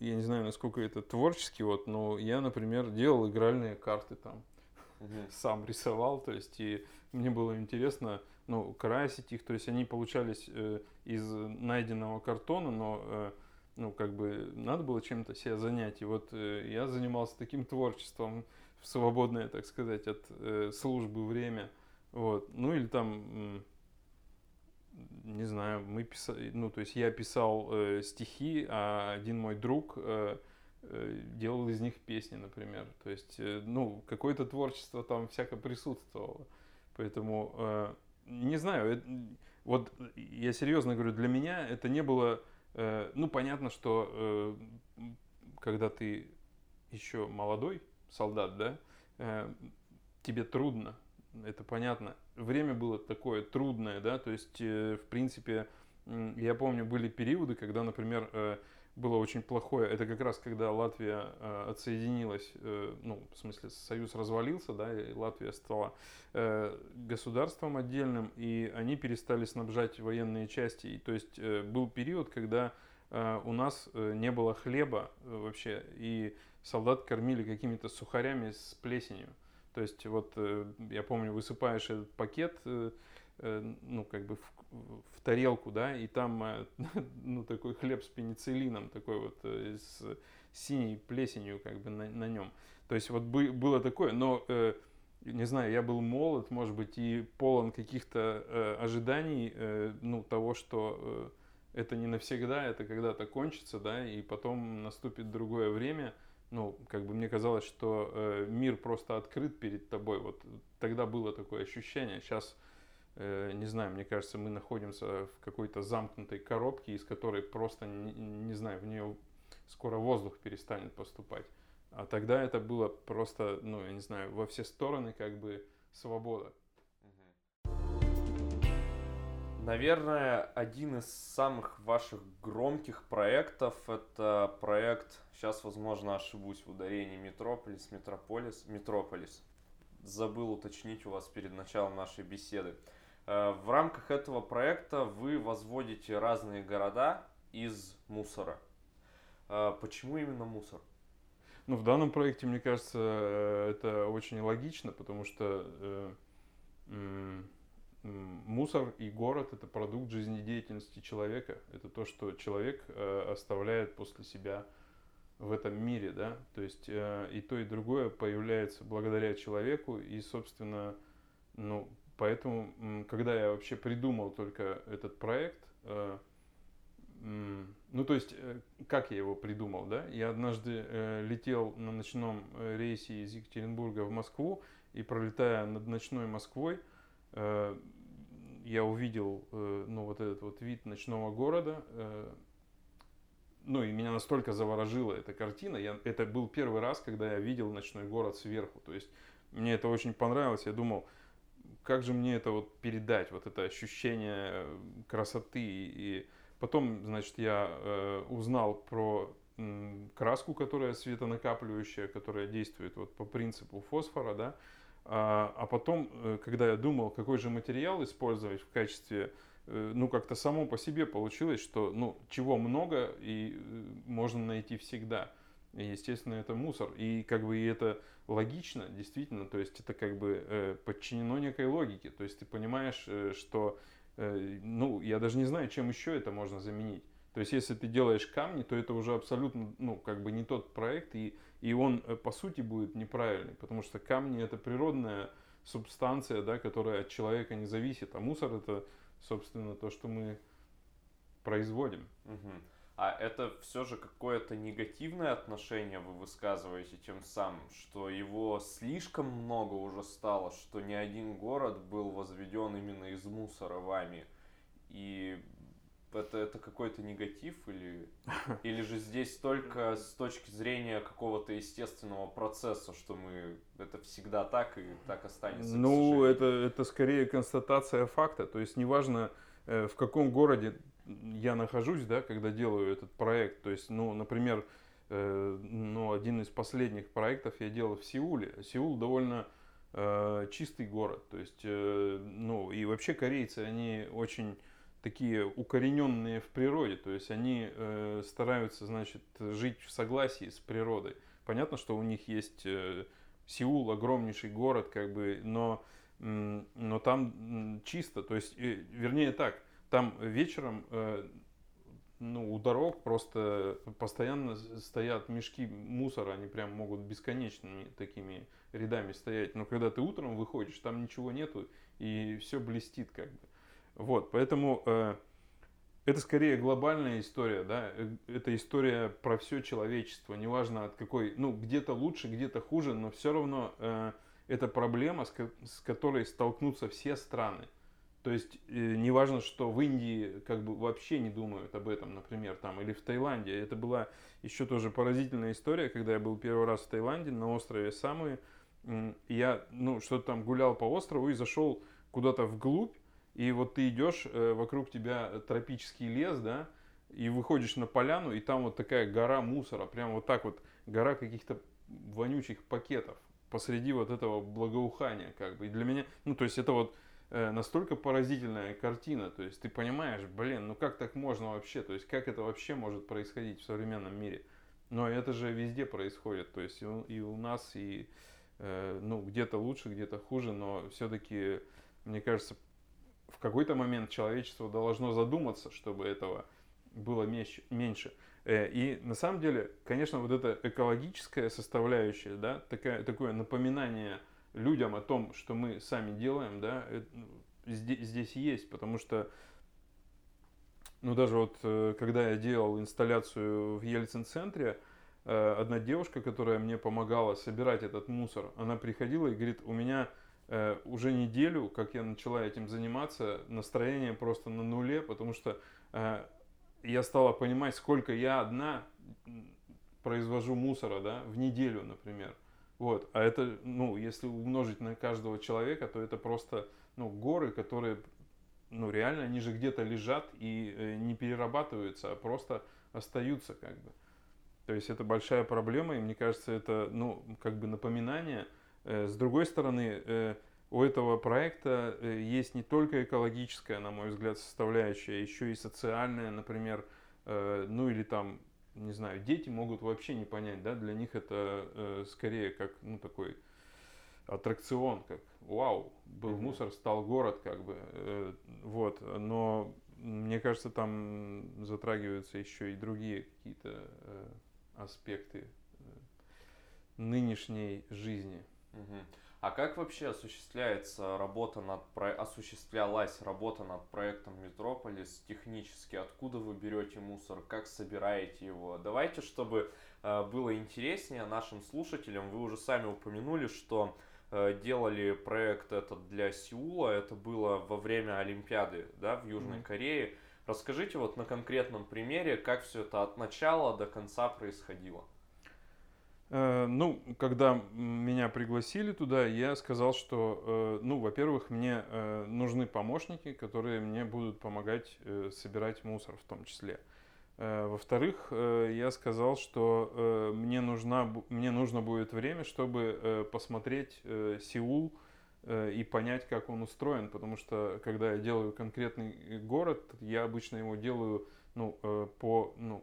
я не знаю, насколько это творческий, вот, но я, например, делал игральные карты там, угу. [LAUGHS] сам рисовал, то есть, и мне было интересно, ну, красить их, то есть, они получались э, из найденного картона, но, э, ну, как бы, надо было чем-то себя занять, и вот э, я занимался таким творчеством в свободное, так сказать, от э, службы время, вот, ну, или там не знаю, мы писали, ну, то есть я писал э, стихи, а один мой друг э, э, делал из них песни, например. То есть, э, ну, какое-то творчество там всяко присутствовало. Поэтому, э, не знаю, это, вот я серьезно говорю, для меня это не было, э, ну, понятно, что э, когда ты еще молодой солдат, да, э, тебе трудно это понятно. Время было такое трудное, да, то есть, э, в принципе, я помню, были периоды, когда, например, э, было очень плохое, это как раз когда Латвия э, отсоединилась, ну, в смысле, Союз развалился, да, и Латвия стала государством отдельным, и они перестали снабжать военные части. И, то есть был период, когда у нас не было хлеба вообще, и солдат кормили какими-то сухарями с плесенью. То есть вот э, я помню, высыпаешь этот пакет, э, э, ну как бы в, в тарелку, да, и там [LAUGHS] ну такой хлеб с пенициллином, такой вот с синей плесенью как бы на, на нем. То есть вот было такое, но не знаю, я был молод, может быть, и полон каких-то ожиданий, ну, того, что это не навсегда, это когда-то кончится, да, и потом наступит другое время – ну, как бы мне казалось, что э, мир просто открыт перед тобой. Вот тогда было такое ощущение. Сейчас, э, не знаю, мне кажется, мы находимся в какой-то замкнутой коробке, из которой просто, не, не знаю, в нее скоро воздух перестанет поступать. А тогда это было просто, ну, я не знаю, во все стороны как бы свобода. Наверное, один из самых ваших громких проектов это проект, сейчас, возможно, ошибусь в ударении Метрополис, Метрополис, Метрополис. Забыл уточнить у вас перед началом нашей беседы. Э, в рамках этого проекта вы возводите разные города из мусора. Э, почему именно мусор? Ну, в данном проекте, мне кажется, э, это очень логично, потому что мусор и город это продукт жизнедеятельности человека. Это то, что человек э, оставляет после себя в этом мире, да. То есть э, и то, и другое появляется благодаря человеку. И, собственно, ну, поэтому, когда я вообще придумал только этот проект, э, ну, то есть, как я его придумал, да? Я однажды летел на ночном рейсе из Екатеринбурга в Москву, и пролетая над ночной Москвой, я увидел, э, ну, вот этот вот вид ночного города, э, ну, и меня настолько заворожила эта картина. Я, это был первый раз, когда я видел ночной город сверху. То есть мне это очень понравилось. Я думал, как же мне это вот передать, вот это ощущение красоты. И потом, значит, я э, узнал про м, краску, которая светонакапливающая, которая действует вот по принципу фосфора, да. А, а потом, э, когда я думал, какой же материал использовать в качестве, э, ну, как-то само по себе получилось, что, ну, чего много и э, можно найти всегда. И, естественно, это мусор. И как бы и это логично, действительно, то есть это как бы подчинено некой логике. То есть ты понимаешь, что, ну, я даже не знаю, чем еще это можно заменить. То есть если ты делаешь камни, то это уже абсолютно, ну, как бы не тот проект, и и он э, по сути будет неправильный, потому что камни это природная субстанция, да, которая от человека не зависит, а мусор это, собственно, то, что мы производим. Угу. А это все же какое-то негативное отношение вы высказываете тем самым, что его слишком много уже стало, что ни один город был возведен именно из мусора вами. И это, это какой-то негатив или, [LAUGHS] или же здесь только с точки зрения какого-то естественного процесса, что мы это всегда так и так останется? Ну, это, это скорее констатация факта. То есть неважно, э, в каком городе я нахожусь, да, когда делаю этот проект. То есть, ну, например, э, ну, один из последних проектов я делал в Сеуле. Сеул довольно э, чистый город, то есть, ну, и вообще корейцы, они очень такие укорененные в природе, то есть они э, стараются, значит, жить в согласии с природой. Понятно, что у них есть э, Сеул, огромнейший город, как бы, но, но там чисто, то есть, э, вернее так, там вечером э, ну, у дорог просто постоянно стоят мешки мусора, они прям могут бесконечными такими рядами стоять. Но когда ты утром выходишь, там ничего нету, и все блестит как бы. Вот, поэтому э, это скорее глобальная история, да, э, это история про все человечество, неважно от какой, ну, где-то лучше, где-то хуже, но все равно э, это проблема, с, ко- с которой столкнутся все страны. То есть э, неважно, что в Индии как бы вообще не думают об этом, например, там, или в Таиланде. Это была еще тоже поразительная история, когда я был первый раз в Таиланде на острове Самуи. Я, ну, что-то там гулял по острову и зашел куда-то вглубь, и вот ты идешь, э, вокруг тебя тропический лес, да, и выходишь на поляну, и там вот такая гора мусора, прям вот так вот, гора каких-то вонючих пакетов посреди вот этого благоухания, как бы. И для меня, ну, то есть это вот Э, настолько поразительная картина. То есть ты понимаешь, блин, ну как так можно вообще? То есть как это вообще может происходить в современном мире? Но это же везде происходит. То есть и у нас, и э, ну, где-то лучше, где-то хуже, но все-таки, мне кажется, в какой-то момент человечество должно задуматься, чтобы этого было меньше. Э, и на самом деле, конечно, вот эта экологическая составляющая, да, такая, такое напоминание людям о том, что мы сами делаем, да, ну, здесь, здесь есть, потому что, ну, даже вот, э, когда я делал инсталляцию в Ельцин-центре, э, одна девушка, которая мне помогала собирать этот мусор, она приходила и говорит, у меня э, уже неделю, как я начала этим заниматься, настроение просто на нуле, потому что я стала понимать, сколько я одна произвожу мусора, да, в неделю, например. Вот. А это, ну, если умножить на каждого человека, то это просто, ну, горы, которые, ну, реально, они же где-то лежат и э, не перерабатываются, а просто остаются, как бы. То есть это большая проблема, и мне кажется, это, ну, как бы напоминание. Э, с другой стороны, э, у этого проекта э, есть не только экологическая, на мой взгляд, составляющая, еще и социальная, например, ну или там не знаю, дети могут вообще не понять, да, для них это скорее как, ну, такой аттракцион, как, вау, был mm-hmm. мусор, стал город, как бы, вот, но мне кажется, там затрагиваются еще и другие какие-то аспекты нынешней жизни. Mm-hmm. А как вообще осуществляется работа над про... осуществлялась работа над проектом Метрополис технически? Откуда вы берете мусор? Как собираете его? Давайте, чтобы э, было интереснее нашим слушателям, вы уже сами упомянули, что э, делали проект этот для Сеула, это было во время Олимпиады, да, в Южной mm-hmm. Корее. Расскажите вот на конкретном примере, как все это от начала до конца происходило. Э, ну, когда меня пригласили туда, я сказал, что, э, ну, во-первых, мне э, нужны помощники, которые мне будут помогать собирать мусор в том числе. Во-вторых, я сказал, что мне, нужна, мне нужно будет время, чтобы посмотреть Сеул и понять, как он устроен, потому что когда я делаю конкретный город, я обычно его делаю ну, по, ну,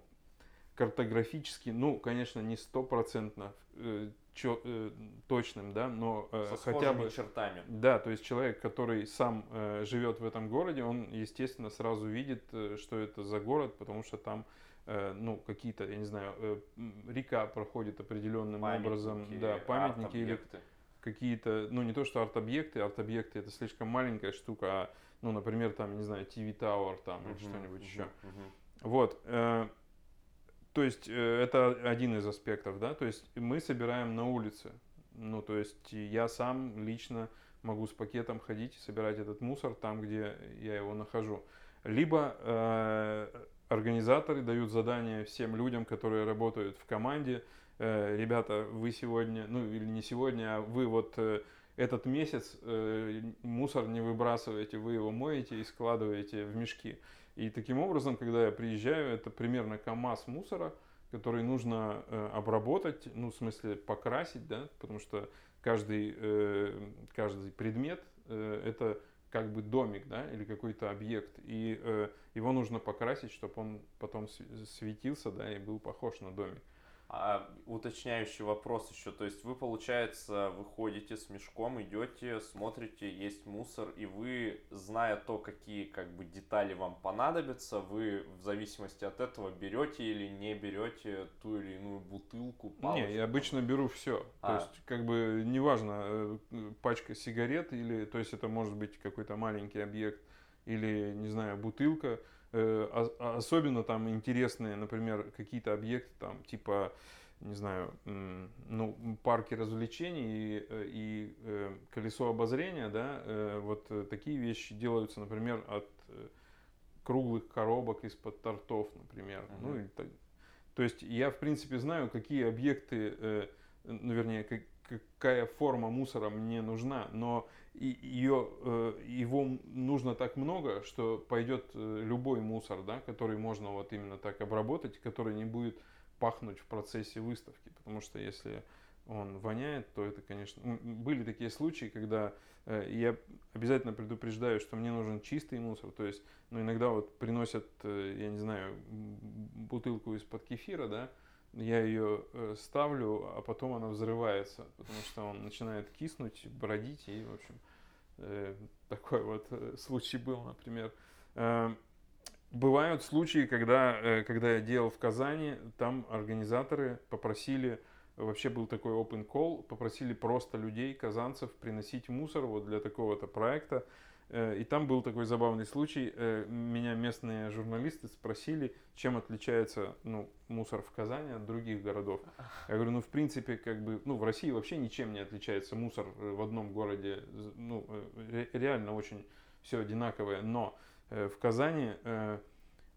картографически, ну, конечно, не стопроцентно э, э, точным, да, но э, Со хотя бы чертами. Да, то есть человек, который сам э, живет в этом городе, он, естественно, сразу видит, э, что это за город, потому что там э, ну, какие-то, я не знаю, э, река проходит определенным памятники, образом, да, памятники или какие-то, ну, не то, что арт-объекты, арт-объекты это слишком маленькая штука, а, ну, например, там, не знаю, TV Tower там uh-huh, или что-нибудь uh-huh, еще. Uh-huh. Вот, э, то есть э, это один из аспектов, да, то есть мы собираем на улице. Ну, то есть я сам лично могу с пакетом ходить и собирать этот мусор там, где я его нахожу. Либо э, организаторы дают задание всем людям, которые работают в команде. Э, ребята, вы сегодня, ну или не сегодня, а вы вот э, этот месяц э, мусор не выбрасываете, вы его моете и складываете в мешки. И таким образом, когда я приезжаю, это примерно КАМАЗ мусора, который нужно э, обработать, ну, в смысле, покрасить, да, потому что каждый, э, каждый предмет э, это как бы домик, да, или какой-то объект, и э, его нужно покрасить, чтобы он потом светился, да, и был похож на домик. А уточняющий вопрос еще, то есть вы, получается, выходите с мешком, идете, смотрите, есть мусор, и вы, зная то, какие как бы детали вам понадобятся, вы в зависимости от этого берете или не берете ту или иную бутылку, палочку? Не, я обычно беру все. А. То есть, как бы, неважно, э, пачка сигарет или, то есть, это может быть какой-то маленький объект или, не знаю, бутылка, особенно там интересные, например, какие-то объекты, там, типа, не знаю, ну, парки развлечений и, э, и э, колесо обозрения, да, вот такие вещи делаются, например, от круглых коробок из-под тортов, например. Uh-huh. Ну, и, то есть я, в принципе, знаю, какие объекты, ну, вернее, как, какая форма мусора мне нужна, но ее, э, его нужно так много, что пойдет э, любой мусор, да, который можно вот именно так обработать, который не будет пахнуть в процессе выставки, потому что если он воняет, то это, конечно, были такие случаи, когда э, я обязательно предупреждаю, что мне нужен чистый мусор, то есть, ну, иногда вот приносят, я не знаю, бутылку из-под кефира, да, я ее э, ставлю, а потом она взрывается, потому что он начинает киснуть, бродить, и, в общем, э, такой вот э, случай был, например. Бывают случаи, когда, когда я делал в Казани, там организаторы попросили, вообще был такой open call, попросили просто людей, казанцев, приносить мусор вот для такого-то проекта. Э, и там был такой забавный случай. Э, меня местные журналисты спросили, чем отличается ну, мусор в Казани от других городов. [LAUGHS] Я говорю, ну, в принципе, как бы, ну, в России вообще ничем не отличается мусор э, в одном городе. Ну, реально очень все одинаковое. Но в Казани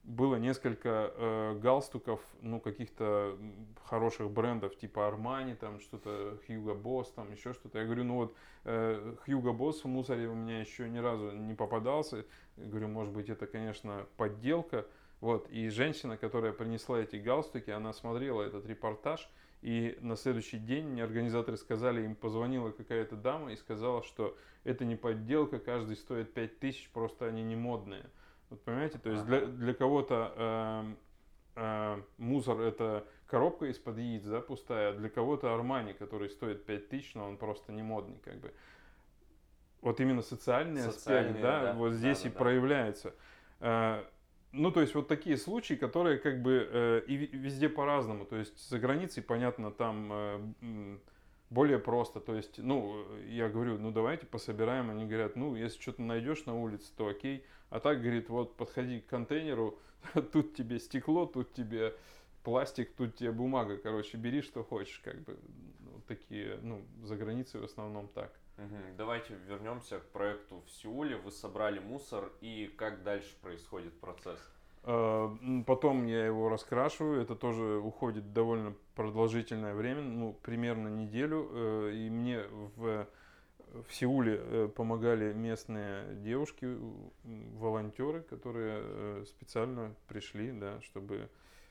было несколько э, галстуков, ну, каких-то хороших брендов, типа Armani, там что-то, Hugo Boss, там еще что-то. Я говорю, ну вот, э, Boss в мусоре у меня еще ни разу не попадался. Я говорю, может быть, это, конечно, подделка. Вот, и женщина, которая принесла эти галстуки, она смотрела этот репортаж, и на следующий день мне организаторы сказали, им позвонила какая-то дама и сказала, что это не подделка, каждый стоит 5000, просто они не модные. Вот понимаете, то есть для, для кого-то э, э, мусор это коробка из-под яиц, да, пустая, а для кого-то Армани, который стоит 5000, но он просто не модный, как бы. Вот именно социальный аспект, да, да, вот здесь да, и да, проявляется. Э, ну, то есть вот такие случаи, которые как бы э, и везде по-разному. То есть за границей, понятно, там э, более просто. То есть, ну, я говорю, ну давайте пособираем. Они говорят, ну, если что-то найдешь на улице, то окей. А так, говорит, вот подходи к контейнеру, [LAUGHS] тут тебе стекло, тут тебе пластик, тут тебе бумага, короче, бери что хочешь, как бы ну, такие, ну, за границей в основном так. Давайте вернемся к проекту в Сеуле. Вы собрали мусор и как дальше происходит процесс? А, потом я его раскрашиваю, это тоже уходит довольно продолжительное время, ну, примерно неделю, э, и мне в в Сеуле э, помогали местные девушки, волонтеры, которые э, специально пришли, да, чтобы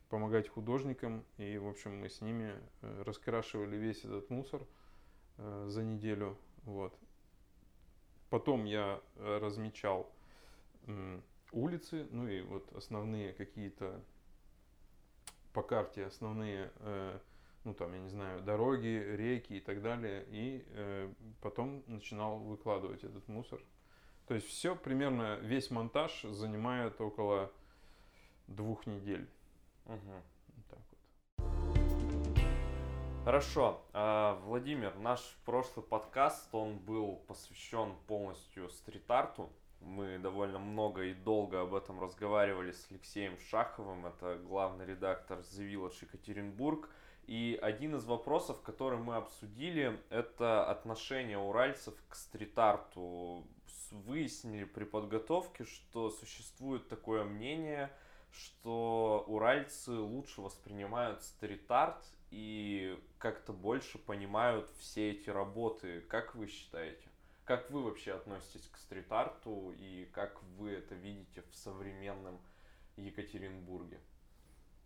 помогать художникам. И, в общем, мы с ними э, раскрашивали весь этот мусор за неделю. Вот. Потом я размечал улицы, ну и вот основные какие-то по карте основные ну там, я не знаю, дороги, реки и так далее, и э, потом начинал выкладывать этот мусор. То есть все примерно, весь монтаж занимает около двух недель. Угу. Так вот. Хорошо. А, Владимир, наш прошлый подкаст, он был посвящен полностью стрит-арту. Мы довольно много и долго об этом разговаривали с Алексеем Шаховым, это главный редактор The Village Екатеринбург. И один из вопросов, который мы обсудили, это отношение уральцев к стрит-арту. Выяснили при подготовке, что существует такое мнение, что уральцы лучше воспринимают стрит-арт и как-то больше понимают все эти работы. Как вы считаете? Как вы вообще относитесь к стрит-арту и как вы это видите в современном Екатеринбурге?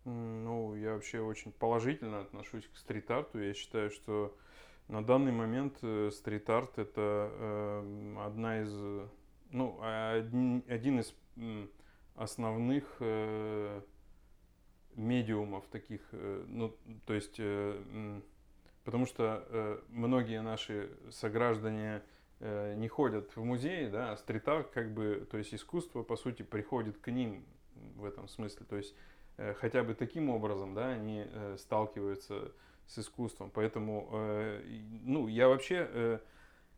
Ну, я вообще очень положительно отношусь к стрит-арту. Я считаю, что на данный момент э, стрит-арт это э, одна из, ну, один, один из основных э, медиумов таких, э, ну, то есть, потому что многие наши сограждане не ходят в музеи, да, а стрит-арт как бы, то есть искусство, по сути, приходит к ним в этом смысле, то есть э, хотя бы таким образом, да, они э, сталкиваются с искусством, поэтому, э, ну, я вообще э,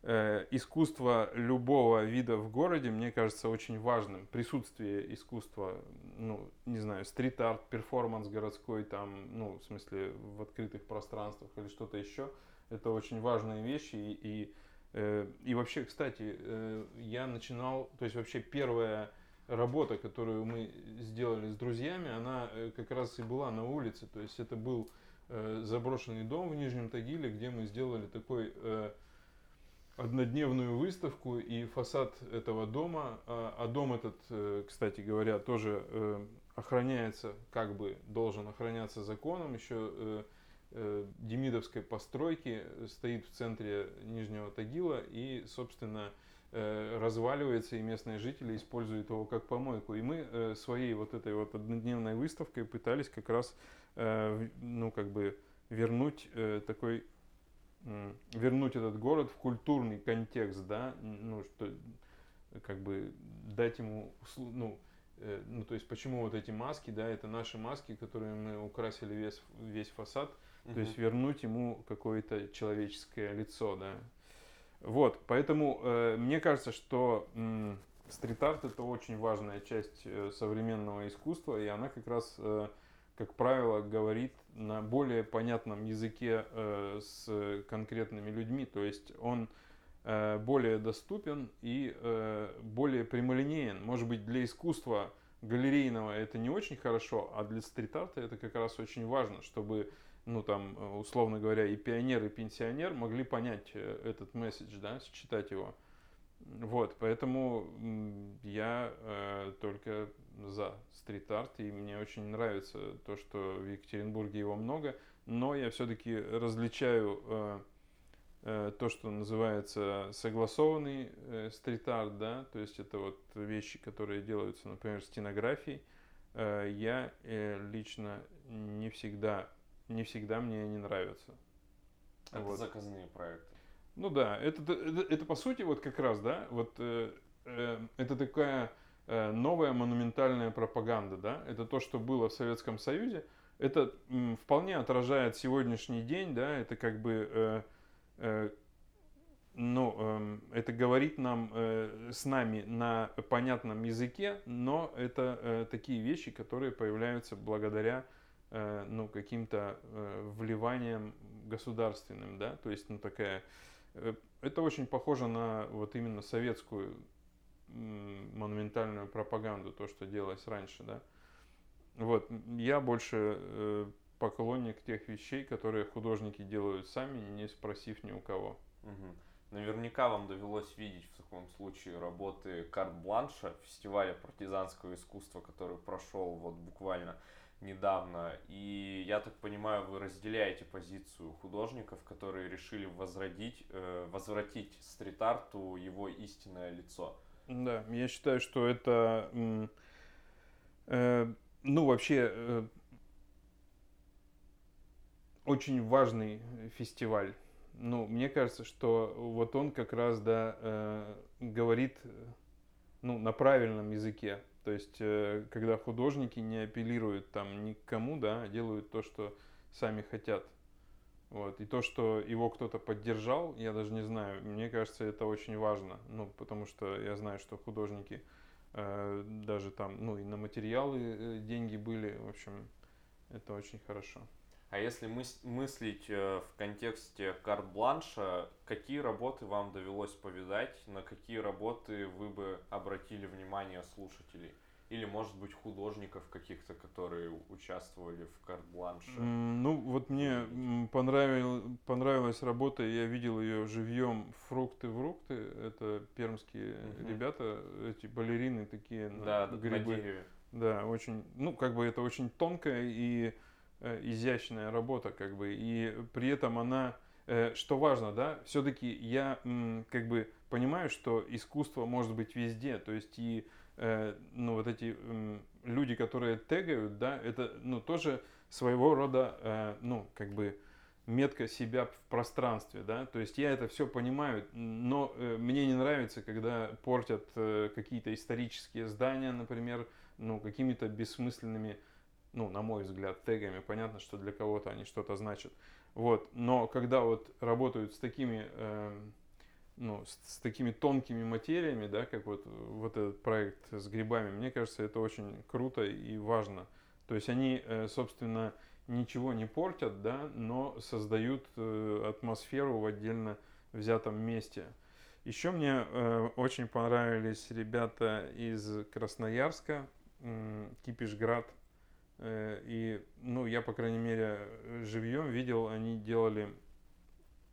Э, искусство любого вида в городе, мне кажется, очень важным. Присутствие искусства, ну, не знаю, стрит-арт, перформанс городской, там, ну, в смысле, в открытых пространствах или что-то еще, это очень важные вещи. И, и, э, и вообще, кстати, э, я начинал, то есть вообще первая работа, которую мы сделали с друзьями, она как раз и была на улице. То есть это был заброшенный дом в Нижнем Тагиле, где мы сделали такой однодневную выставку и фасад этого дома. А, а дом этот, э, кстати говоря, тоже э, охраняется, как бы должен охраняться законом. Еще э, демидовской постройки стоит в центре Нижнего Тагила и, собственно, разваливается, и местные жители используют его как помойку. И мы своей вот этой вот однодневной выставкой пытались как раз, ну, как бы вернуть такой вернуть этот город в культурный контекст, да, ну, что, как бы, дать ему, ну, э, ну, то есть, почему вот эти маски, да, это наши маски, которые мы украсили весь, весь фасад, то есть, вернуть ему какое-то человеческое лицо, да. Вот, поэтому э, мне кажется, что э, стрит-арт это очень важная часть э, современного искусства, и она как раз э, как правило, говорит на более понятном языке э, с конкретными людьми. То есть он э, более доступен и э, более прямолинеен. Может быть, для искусства галерейного это не очень хорошо, а для стрит-арта это как раз очень важно, чтобы, ну там, условно говоря, и пионер, и пенсионер могли понять э, этот месседж, да, считать его. Вот, поэтому я э, только за стрит-арт, и мне очень нравится то, что в Екатеринбурге его много, но я все-таки различаю э, э, то, что называется согласованный э, стрит-арт, да, то есть это вот вещи, которые делаются, например, стенографией. Э, я э, лично не всегда, не всегда мне они нравятся. Это вот. заказные проекты. Ну да, это, это, это по сути вот как раз, да, вот э, э, это такая э, новая монументальная пропаганда, да, это то, что было в Советском Союзе, это м, вполне отражает сегодняшний день, да, это как бы, э, э, ну, э, это говорит нам э, с нами на понятном языке, но это э, такие вещи, которые появляются благодаря ну, каким-то э, вливаниям государственным, да, то есть, ну, такая Э, это очень похоже на вот именно советскую монументальную пропаганду, то, что делалось раньше, да. Вот, я больше э, поклонник тех вещей, которые художники делают сами, не спросив ни у кого. Угу. Наверняка вам довелось видеть в таком случае работы Карт Бланша, фестиваля партизанского искусства, который прошел вот буквально недавно. И я так понимаю, вы разделяете позицию художников, которые решили возродить, э, возвратить стрит-арту его истинное лицо. Да, я считаю, что это, э, ну, вообще, э, очень важный фестиваль. Ну, мне кажется, что вот он как раз, да, э, говорит, ну, на правильном языке. То есть, э, когда художники не апеллируют там никому, да, а делают то, что сами хотят. Вот. И то, что его кто-то поддержал, я даже не знаю, мне кажется, это очень важно. Ну, потому что я знаю, что художники э, даже там, ну, и на материалы э, деньги были. В общем, это очень хорошо. А если мыс- мыслить э, в контексте карт-бланша, какие работы вам довелось повидать, на какие работы вы бы обратили внимание слушателей? Или, может быть, художников каких-то, которые участвовали в карт-бланше? Ну, вот мне понравил, понравилась работа, я видел ее живьем «Фрукты, фрукты». Это пермские угу. ребята, эти балерины такие да, на, грибы. На дереве. Да, очень, ну, как бы это очень тонкая и изящная работа, как бы, и при этом она, э, что важно, да, все-таки я как бы понимаю, что искусство может быть везде, то есть и, э, ну, вот эти люди, которые тегают, да, это, ну, тоже своего рода, э, ну, как бы, метка себя в пространстве, да, то есть я это все понимаю, но э, мне не нравится, когда портят э, какие-то исторические здания, например, ну, какими-то бессмысленными, ну, на мой взгляд, тегами, понятно, что для кого-то они что-то значат, вот, но когда вот работают с такими, э, ну, с, с такими тонкими материями, да, как вот, вот этот проект с грибами, мне кажется, это очень круто и важно, то есть они, э, собственно, ничего не портят, да, но создают э, атмосферу в отдельно взятом месте. Еще мне э, очень понравились ребята из Красноярска, э, Кипишград. Э, и, ну, я, по крайней мере, живьем видел, они делали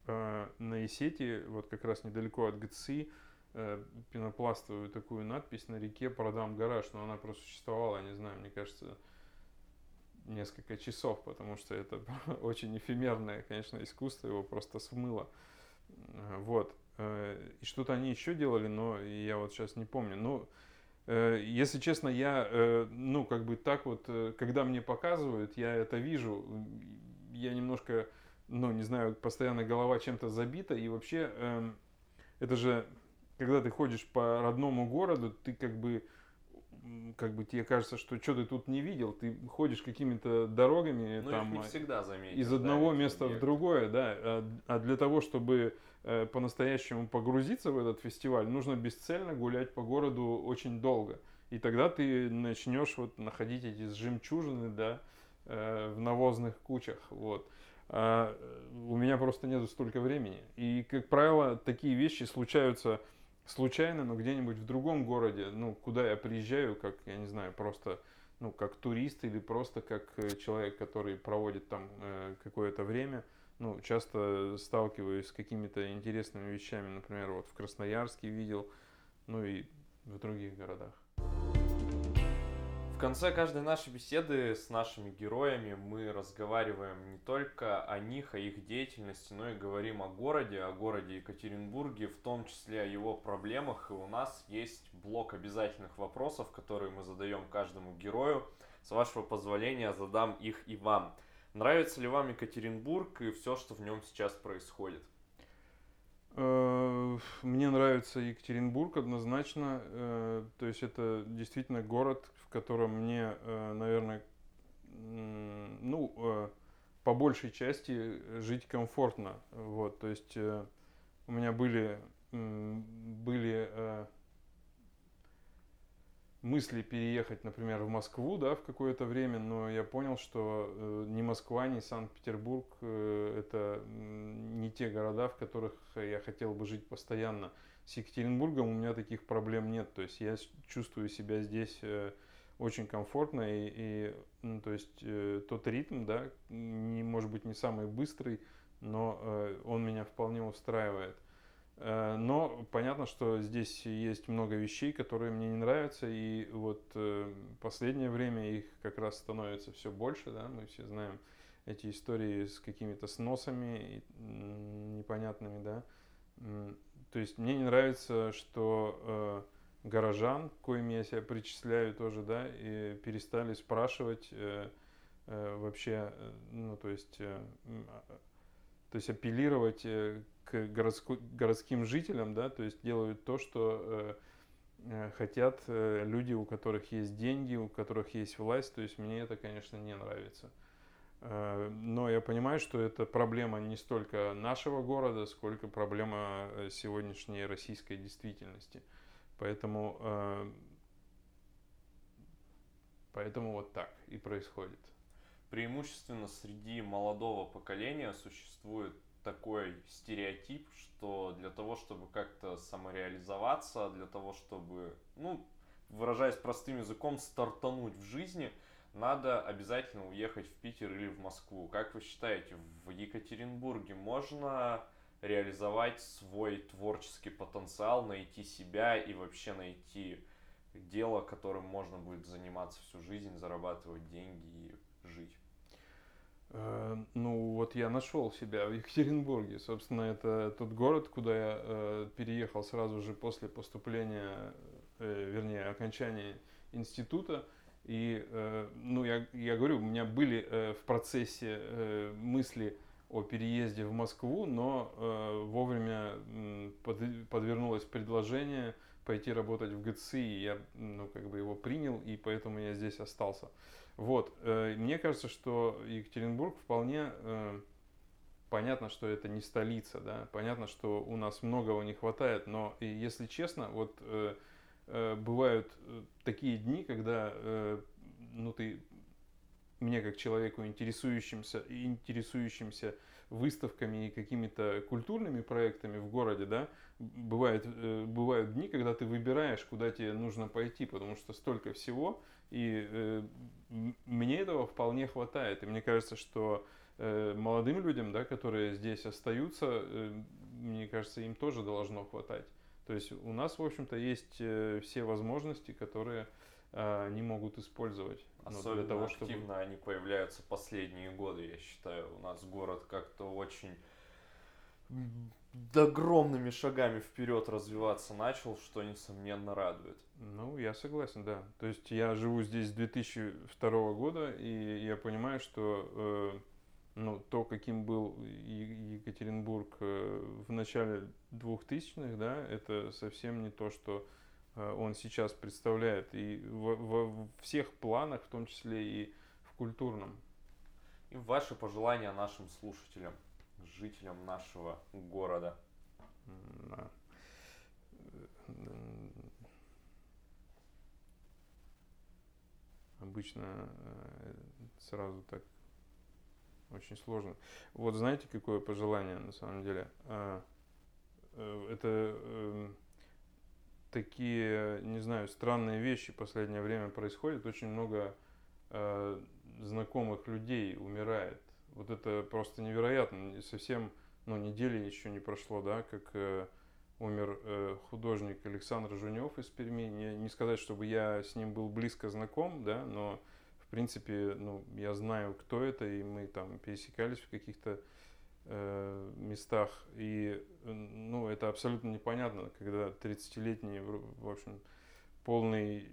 э, на Исети, вот как раз недалеко от ГЦИ, э, пенопластовую такую надпись на реке «Продам гараж», но она просуществовала, не знаю, мне кажется, несколько часов, потому что это [LAUGHS] очень эфемерное, конечно, искусство, его просто смыло. Вот. И что-то они еще делали, но я вот сейчас не помню. Ну, э, если честно, я, э, ну, как бы так вот, когда мне показывают, я это вижу, я немножко, ну, не знаю, постоянно голова чем-то забита, и вообще, эм, это же, когда ты ходишь по родному городу, ты как бы как бы тебе кажется, что что ты тут не видел, ты ходишь какими-то дорогами ну, там, а, всегда заметишь, из одного да, места в другое, да, а, а для того, чтобы э, по-настоящему погрузиться в этот фестиваль, нужно бесцельно гулять по городу очень долго. И тогда ты начнешь вот находить эти жемчужины, да, э, в навозных кучах, вот. А у меня просто нету столько времени. И, как правило, такие вещи случаются случайно, но где-нибудь в другом городе, ну, куда я приезжаю, как, я не знаю, просто, ну, как турист или просто как э, человек, который проводит там э, какое-то время, ну, часто сталкиваюсь с какими-то интересными вещами, например, вот в Красноярске видел, ну и в других городах конце каждой нашей беседы с нашими героями мы разговариваем не только о них, о их деятельности, но и говорим о городе, о городе Екатеринбурге, в том числе о его проблемах. И у нас есть блок обязательных вопросов, которые мы задаем каждому герою. С вашего позволения задам их и вам. Нравится ли вам Екатеринбург и все, что в нем сейчас происходит? Э, мне нравится Екатеринбург однозначно. Э, то есть это действительно город, котором мне, э, наверное, ну, по большей части жить комфортно. Вот, то есть у меня были, были мысли переехать, например, в Москву, да, в какое-то время, но я понял, что э, ни Москва, ни Санкт-Петербург э, это не те города, в которых я хотел бы жить постоянно. С Екатеринбургом у меня таких проблем нет, то есть я чувствую себя здесь э, очень комфортно и, и ну, то есть э, тот ритм, да, не может быть не самый быстрый, но э, он меня вполне устраивает. Э, но понятно, что здесь есть много вещей, которые мне не нравятся, и вот э, последнее время их как раз становится все больше, да, мы все знаем эти истории с какими-то сносами непонятными, да. То есть мне не нравится, что э, горожан, к коим я себя причисляю тоже, да, и перестали спрашивать э, э, вообще, ну, то есть, э, то есть апеллировать к городско, городским жителям, да, то есть делают то, что э, э, хотят э, люди, у которых есть деньги, у которых есть власть, то есть мне это, конечно, не нравится. Э, но я понимаю, что это проблема не столько нашего города, сколько проблема э, сегодняшней российской действительности. Поэтому, э, поэтому вот так и происходит. Преимущественно среди молодого поколения существует такой стереотип, что для того, чтобы как-то самореализоваться, для того, чтобы, ну, выражаясь простым языком, стартануть в жизни, надо обязательно уехать в Питер или в Москву. Как вы считаете, в Екатеринбурге можно реализовать свой творческий потенциал, найти себя и вообще найти дело, которым можно будет заниматься всю жизнь, зарабатывать деньги и жить? Э, ну, вот я нашел себя в Екатеринбурге. Собственно, это тот город, куда я э, переехал сразу же после поступления, э, вернее, окончания института. И, э, ну, я, я говорю, у меня были э, в процессе э, мысли о переезде в Москву, но э, вовремя под, подвернулось предложение пойти работать в ГЦИ, и я, ну, как бы его принял, и поэтому я здесь остался. Вот, э, мне кажется, что Екатеринбург вполне э, понятно, что это не столица, да, понятно, что у нас многого не хватает, но если честно, вот э, э, бывают э, такие дни, когда, э, ну, ты мне как человеку интересующимся, интересующимся выставками и какими-то культурными проектами в городе, да, бывает, э, бывают дни, когда ты выбираешь, куда тебе нужно пойти, потому что столько всего, и э, мне этого вполне хватает. И мне кажется, что э, молодым людям, да, которые здесь остаются, э, мне кажется, им тоже должно хватать. То есть у нас, в общем-то, есть э, все возможности, которые э, они могут использовать. Особенно для того, активно чтобы... они появляются последние годы, я считаю. У нас город как-то очень огромными шагами вперед развиваться начал, что несомненно радует. Ну, я согласен, да. То есть я живу здесь с 2002 года, и я понимаю, что э, ну, то, каким был Екатеринбург э, в начале 2000-х, да, это совсем не то, что он сейчас представляет. И во, во всех планах, в том числе и в культурном. И ваши пожелания нашим слушателям – жителям нашего города. Да. Обычно э, сразу так очень сложно. Вот знаете, какое пожелание на самом деле? Э, это эм, такие, не знаю, странные вещи в последнее время происходят. Очень много э, знакомых людей умирает вот это просто невероятно. Совсем, ну, недели еще не прошло, да, как э, умер э, художник Александр Жунев из Перми. Не, не сказать, чтобы я с ним был близко знаком, да, но в принципе, ну, я знаю, кто это, и мы там пересекались в каких-то местах. И, ну, это абсолютно непонятно, когда 30-летний, в общем, полный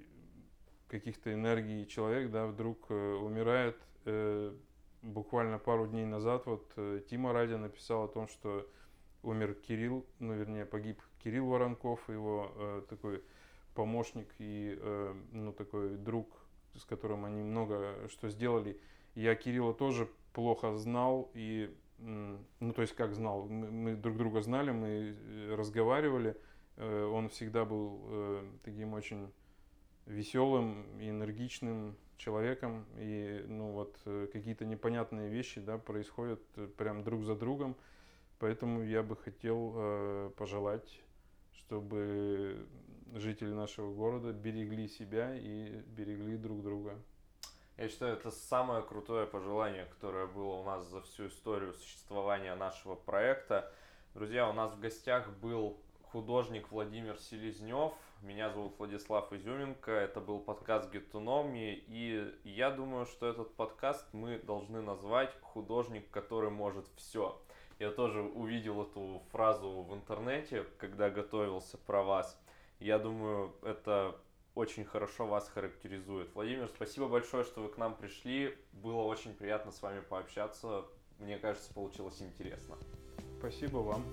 каких-то энергий человек, да, вдруг э, умирает, э, буквально пару дней назад вот э, Тима Ради написал о том, что умер Кирилл, ну вернее погиб Кирилл Воронков, его э, такой помощник и э, ну такой друг, с которым они много что сделали. Я Кирилла тоже плохо знал и ну то есть как знал, мы, друг друга знали, мы э, разговаривали, э, он всегда был э, таким очень веселым и энергичным человеком, и ну вот какие-то непонятные вещи да, происходят прям друг за другом. Поэтому я бы хотел пожелать, чтобы жители нашего города берегли себя и берегли друг друга. Я считаю, это самое крутое пожелание, которое было у нас за всю историю существования нашего проекта. Друзья, у нас в гостях был художник Владимир Селезнев, меня зовут Владислав Изюменко, это был подкаст Гетономии, и я думаю, что этот подкаст мы должны назвать «Художник, который может все». Я тоже увидел эту фразу в интернете, когда готовился про вас. Я думаю, это очень хорошо вас характеризует. Владимир, спасибо большое, что вы к нам пришли. Было очень приятно с вами пообщаться. Мне кажется, получилось интересно. Спасибо вам.